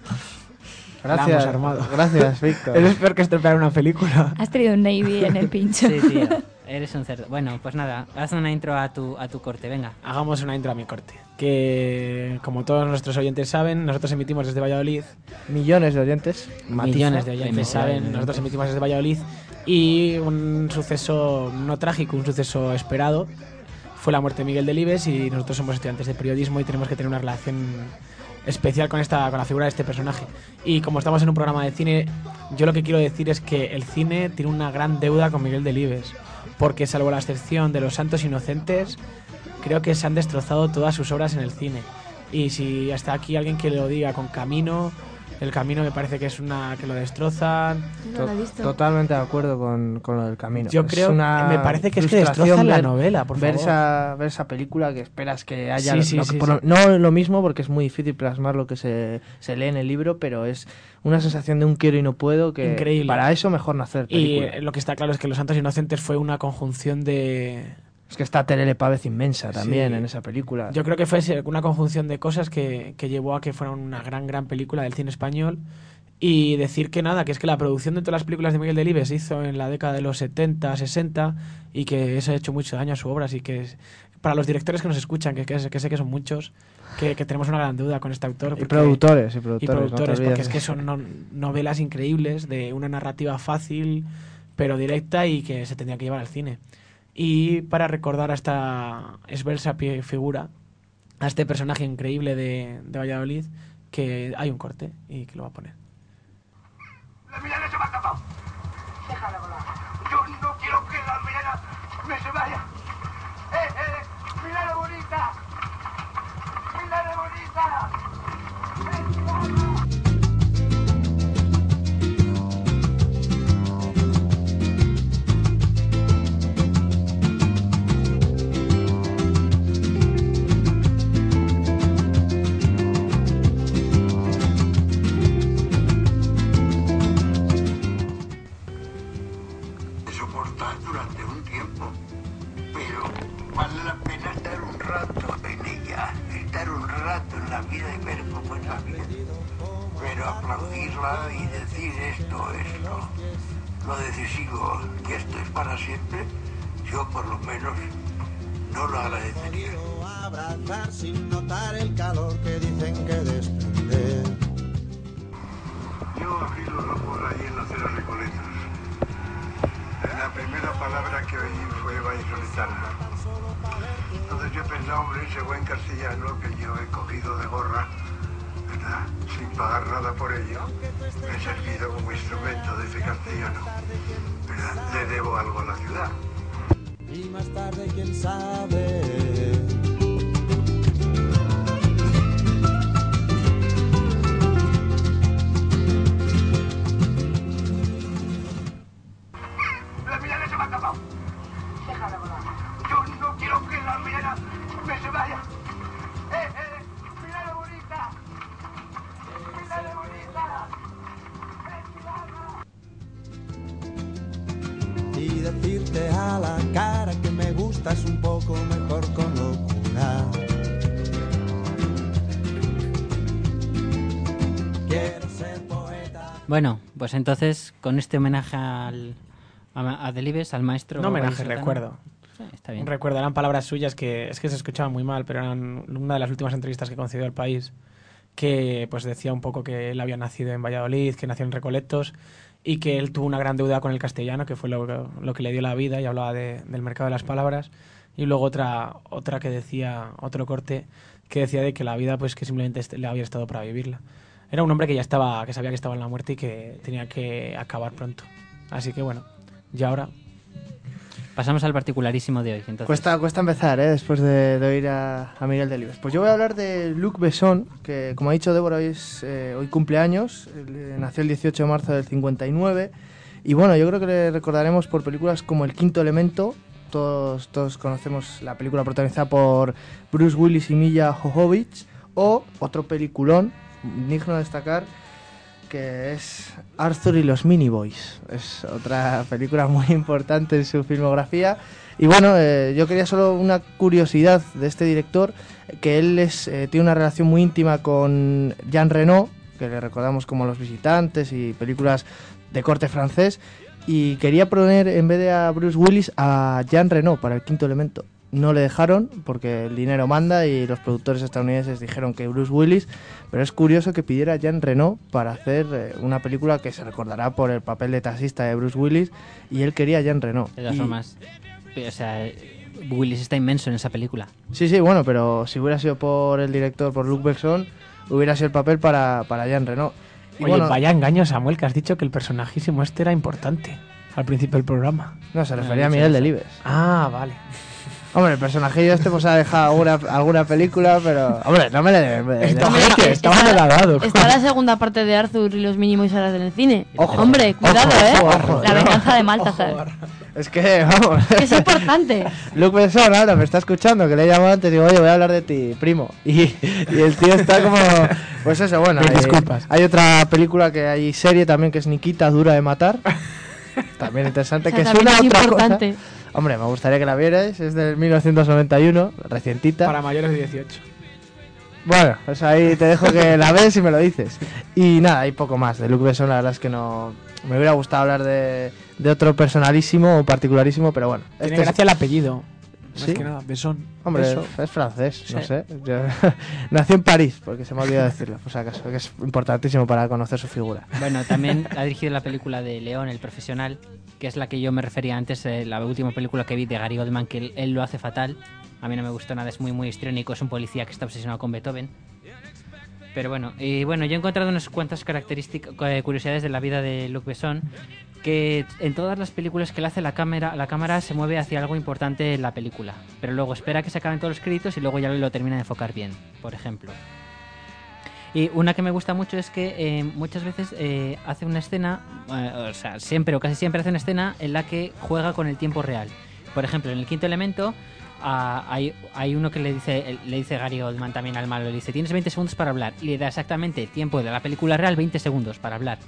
Gracias, armado. gracias, Víctor. Eso es peor que estropear una película. Has tenido un Navy en el pincho. Sí, tío. Eres un cerdo. Bueno, pues nada, haz una intro a tu, a tu corte, venga. Hagamos una intro a mi corte. Que, como todos nuestros oyentes saben, nosotros emitimos desde Valladolid. Millones de oyentes. Matiza. Millones de oyentes saben. Nosotros emitimos desde Valladolid. Y un suceso no trágico, un suceso esperado. Fue la muerte de Miguel Delibes y nosotros somos estudiantes de periodismo y tenemos que tener una relación especial con esta con la figura de este personaje. Y como estamos en un programa de cine, yo lo que quiero decir es que el cine tiene una gran deuda con Miguel Delibes, porque salvo la excepción de Los Santos Inocentes, creo que se han destrozado todas sus obras en el cine. Y si hasta aquí alguien que lo diga con Camino, el Camino me parece que es una que lo destrozan. No lo he visto. Totalmente de acuerdo con, con lo del camino. Yo Es creo- una me parece que es que destrozan la novela, por ver favor. Esa, ver esa película que esperas que haya. Sí, sí, lo que sí, por lo- sí. No lo mismo porque es muy difícil plasmar lo que se, se lee en el libro, pero es una sensación de un quiero y no puedo que. Increíble. Para eso mejor no hacer Y película. lo que está claro es que Los Santos Inocentes fue una conjunción de, Es que está Terele Pávez inmensa también Sí. en esa película. Yo creo que fue una conjunción de cosas que, que llevó a que fuera una gran, gran película del cine español. Y decir que nada, que es que la producción de todas las películas de Miguel Delibes se hizo en la década de los 70, 60 y que eso ha hecho mucho daño a su obra. Así que para los directores que nos escuchan, que, que, sé- que sé que son muchos, que, que tenemos una gran duda con este autor. y productores, y y productores. no te productores, porque es que son no- novelas increíbles de una narrativa fácil, pero directa y que se tendría que llevar al cine. Y para recordar a esta esbelsa figura, a este personaje increíble de, Valladolid, que hay un corte y que lo va a poner. La Milena se va a escapar. Déjala volar. Yo no quiero que la Milena me se vaya. ¡Eh, eh! ¡Milena bonita! ¡Milena bonita! Decir esto es lo, lo decisivo, que esto es para siempre, yo por lo menos no lo agradecería. abrazar sin notar el calor que dicen que desprende. Yo abrí los ojos ahí en la acera Recoletos. La primera palabra que oí fue vallisoletana. Entonces yo pensaba, hombre, ese buen castellano que yo he cogido de gorra, Sin pagar nada por ello, me he servido como instrumento de ese castellano. ¿verdad? Le debo algo a la ciudad. Y más tarde, quién sabe. Pues entonces, con este homenaje al, a, a Delibes, al maestro... No homenaje, recuerdo. Sí, está bien. Recuerdo, eran palabras suyas que es que se escuchaban muy mal, pero eran una de las últimas entrevistas que concedió al país, que pues decía un poco que él había nacido en Valladolid, que nació en Recoletos y que él tuvo una gran deuda con el castellano, que fue lo, lo que le dio la vida y hablaba de- del mercado de las palabras. Y luego otra, otra que decía, otro corte, que decía de que la vida pues que simplemente le había estado para vivirla. Era un hombre que ya estaba, que sabía que estaba en la muerte y que tenía que acabar pronto. Así que bueno, y ahora Pasamos al particularísimo de hoy. Entonces, Cuesta, cuesta empezar, ¿eh? después de, de oír a, a Miguel Delibes. Pues yo voy a hablar de Luc Besson, que como ha dicho Débora, hoy, es, eh, hoy cumpleaños. Él, eh, nació el 18 de marzo del 59. Y bueno, yo creo que le recordaremos por películas como El Quinto Elemento. Todos, todos conocemos la película protagonizada por Bruce Willis y Milla Jovovich. O otro peliculón, digno de destacar, que es Arthur y los Mini Boys. Es otra película muy importante en su filmografía. Y bueno, eh, yo quería solo una curiosidad de este director, que él es, eh, tiene una relación muy íntima con Jean Reno, que le recordamos como Los Visitantes y películas de corte francés, y quería poner en vez de a Bruce Willis a Jean Reno para el quinto elemento. No le dejaron porque el dinero manda y los productores estadounidenses dijeron que Bruce Willis, pero es curioso que pidiera a Jean Reno para hacer eh, una película que se recordará por el papel de taxista de Bruce Willis y él quería a Jean Reno. de todas Y- formas, o sea, Willis está inmenso en esa película. Sí, sí, bueno, pero si hubiera sido por el director, por Luc Besson, hubiera sido el papel para, para Jean Reno. Y Oye, bueno, vaya engaño, Samuel, que has dicho que el personajísimo este era importante al principio del programa. no, se refería a no sé Miguel. Delibes. Ah, vale. Hombre, el personajillo este pues ha dejado alguna, alguna película, pero... Hombre, no me le... me- me- Está, está-. Está la segunda parte de Arthur y los mínimos horas en el cine. Ojo, Hombre, cuidado, ojo, ¿eh? ojo. La venganza de Maltasar. Es que, vamos... Es importante. Luc Besson ahora me está escuchando, que le he llamado antes y digo, oye, voy a hablar de ti, primo. Y, y el tío está como... Pues eso, bueno. Hay- disculpas. Hay otra película que hay serie también que es Nikita, Dura de Matar. También interesante, O sea, que también suena es otra importante. cosa. Hombre, me gustaría que la vierais, es del 1991, recientita. Para mayores de 18. Bueno, pues ahí te dejo que la ves y me lo dices. Y nada, hay poco más. De Luc Besson, la verdad es que no. Me hubiera gustado hablar de, de otro personalísimo o particularísimo, pero bueno. Tiene este es- gracia el apellido. Más ¿Sí? que nada, Besón. Hombre, Beso. es francés, no Sí. sé. Yo- Nació en París, porque se me ha olvidado decirlo, por si acaso, que es importantísimo para conocer su figura. Bueno, también ha dirigido la película de León, el profesional, que es la que yo me refería antes, eh, la última película que vi de Gary Oldman, que él, él lo hace fatal. A mí no me gustó nada, es muy, muy histriónico, es un policía que está obsesionado con Beethoven. Pero bueno, y bueno, yo he encontrado unas cuantas características, eh, curiosidades de la vida de Luc Besson, que en todas las películas que le hace la cámara, la cámara se mueve hacia algo importante en la película, pero luego espera que se acaben todos los créditos y luego ya lo termina de enfocar bien, por ejemplo. Y una que me gusta mucho es que eh, muchas veces eh, hace una escena, eh, o sea, siempre o casi siempre hace una escena en la que juega con el tiempo real. Por ejemplo, en el quinto elemento ah, hay, hay uno que le dice, le dice Gary Oldman también al malo, le dice, tienes 20 segundos para hablar. Y le da exactamente el tiempo de la película real, 20 segundos para hablar.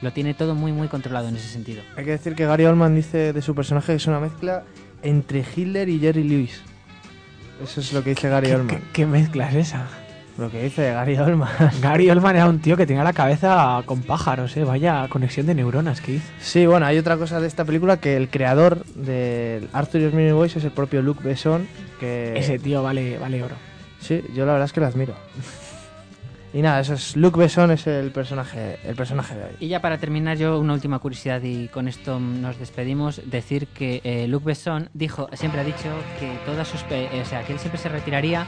Lo tiene todo muy, muy controlado en ese sentido. Hay que decir que Gary Oldman dice de su personaje que es una mezcla entre Hitler y Jerry Lewis. Eso es lo que dice Gary ¿Qué, Oldman. qué- qué mezcla es esa? Lo que dice Gary Oldman. Gary Oldman era un tío que tenía la cabeza con pájaros, ¿eh? Vaya conexión de neuronas que hizo. Sí, bueno, hay otra cosa de esta película que el creador de Arthur y los Mini Boys es el propio Luc Besson, que... Ese tío vale, vale oro. Sí, yo la verdad es que lo admiro. Y nada, eso es Luc Besson es el personaje, el personaje de hoy. Y ya para terminar, yo una última curiosidad y con esto nos despedimos. Decir que eh, Luc Besson dijo, siempre ha dicho que todas sus, eh, o sea, que él siempre se retiraría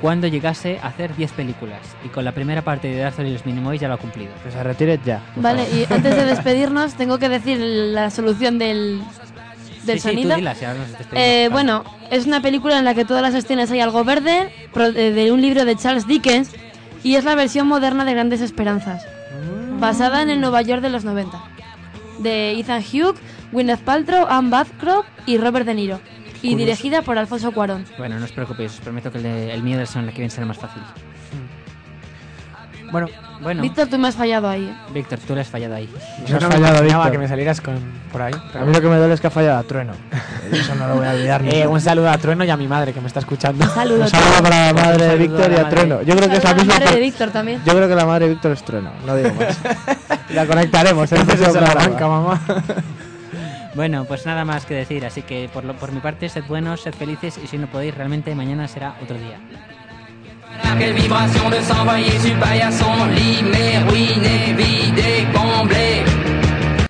cuando llegase a hacer 10 películas. Y con la primera parte de Arthur y los Minimoys ya lo ha cumplido. Que se retire ya. Vale, favor. y antes de despedirnos, tengo que decir la solución del, del Sí, sí, tú sonido. dila, si ahora nos despedimos. Eh, Vale. bueno, es una película en la que todas las escenas hay algo verde, eh, de un libro de Charles Dickens, y es la versión moderna de Grandes Esperanzas, basada en el Nueva York de los 90, de Ethan Hughes, Gwyneth Paltrow, Anne Bancroft y Robert De Niro, y dirigida por Alfonso Cuarón. Bueno, no os preocupéis, os prometo que el, de- el mío del son la que viene será más fácil. Bueno, Bueno, Víctor, tú me has fallado ahí. ¿eh? Víctor, tú le has fallado ahí. yo has no me fallado, imaginaba Víctor. que me salieras con, por ahí. A mí lo que me duele es que ha fallado a Trueno. Eso no lo voy a olvidar. Eh, un saludo a Trueno y a mi madre que me está escuchando. Saludos. Un saludo para la madre de saludo Víctor y a. Trueno. Yo creo que es la misma. madre de Víctor también. Yo creo que la madre de Víctor es Trueno. No digo más. la conectaremos el Entonces próximo se la arranca, mamá. Bueno, pues nada más que decir, así que por, lo- por mi parte, sed buenos, sed felices y si no podéis, realmente mañana será otro día.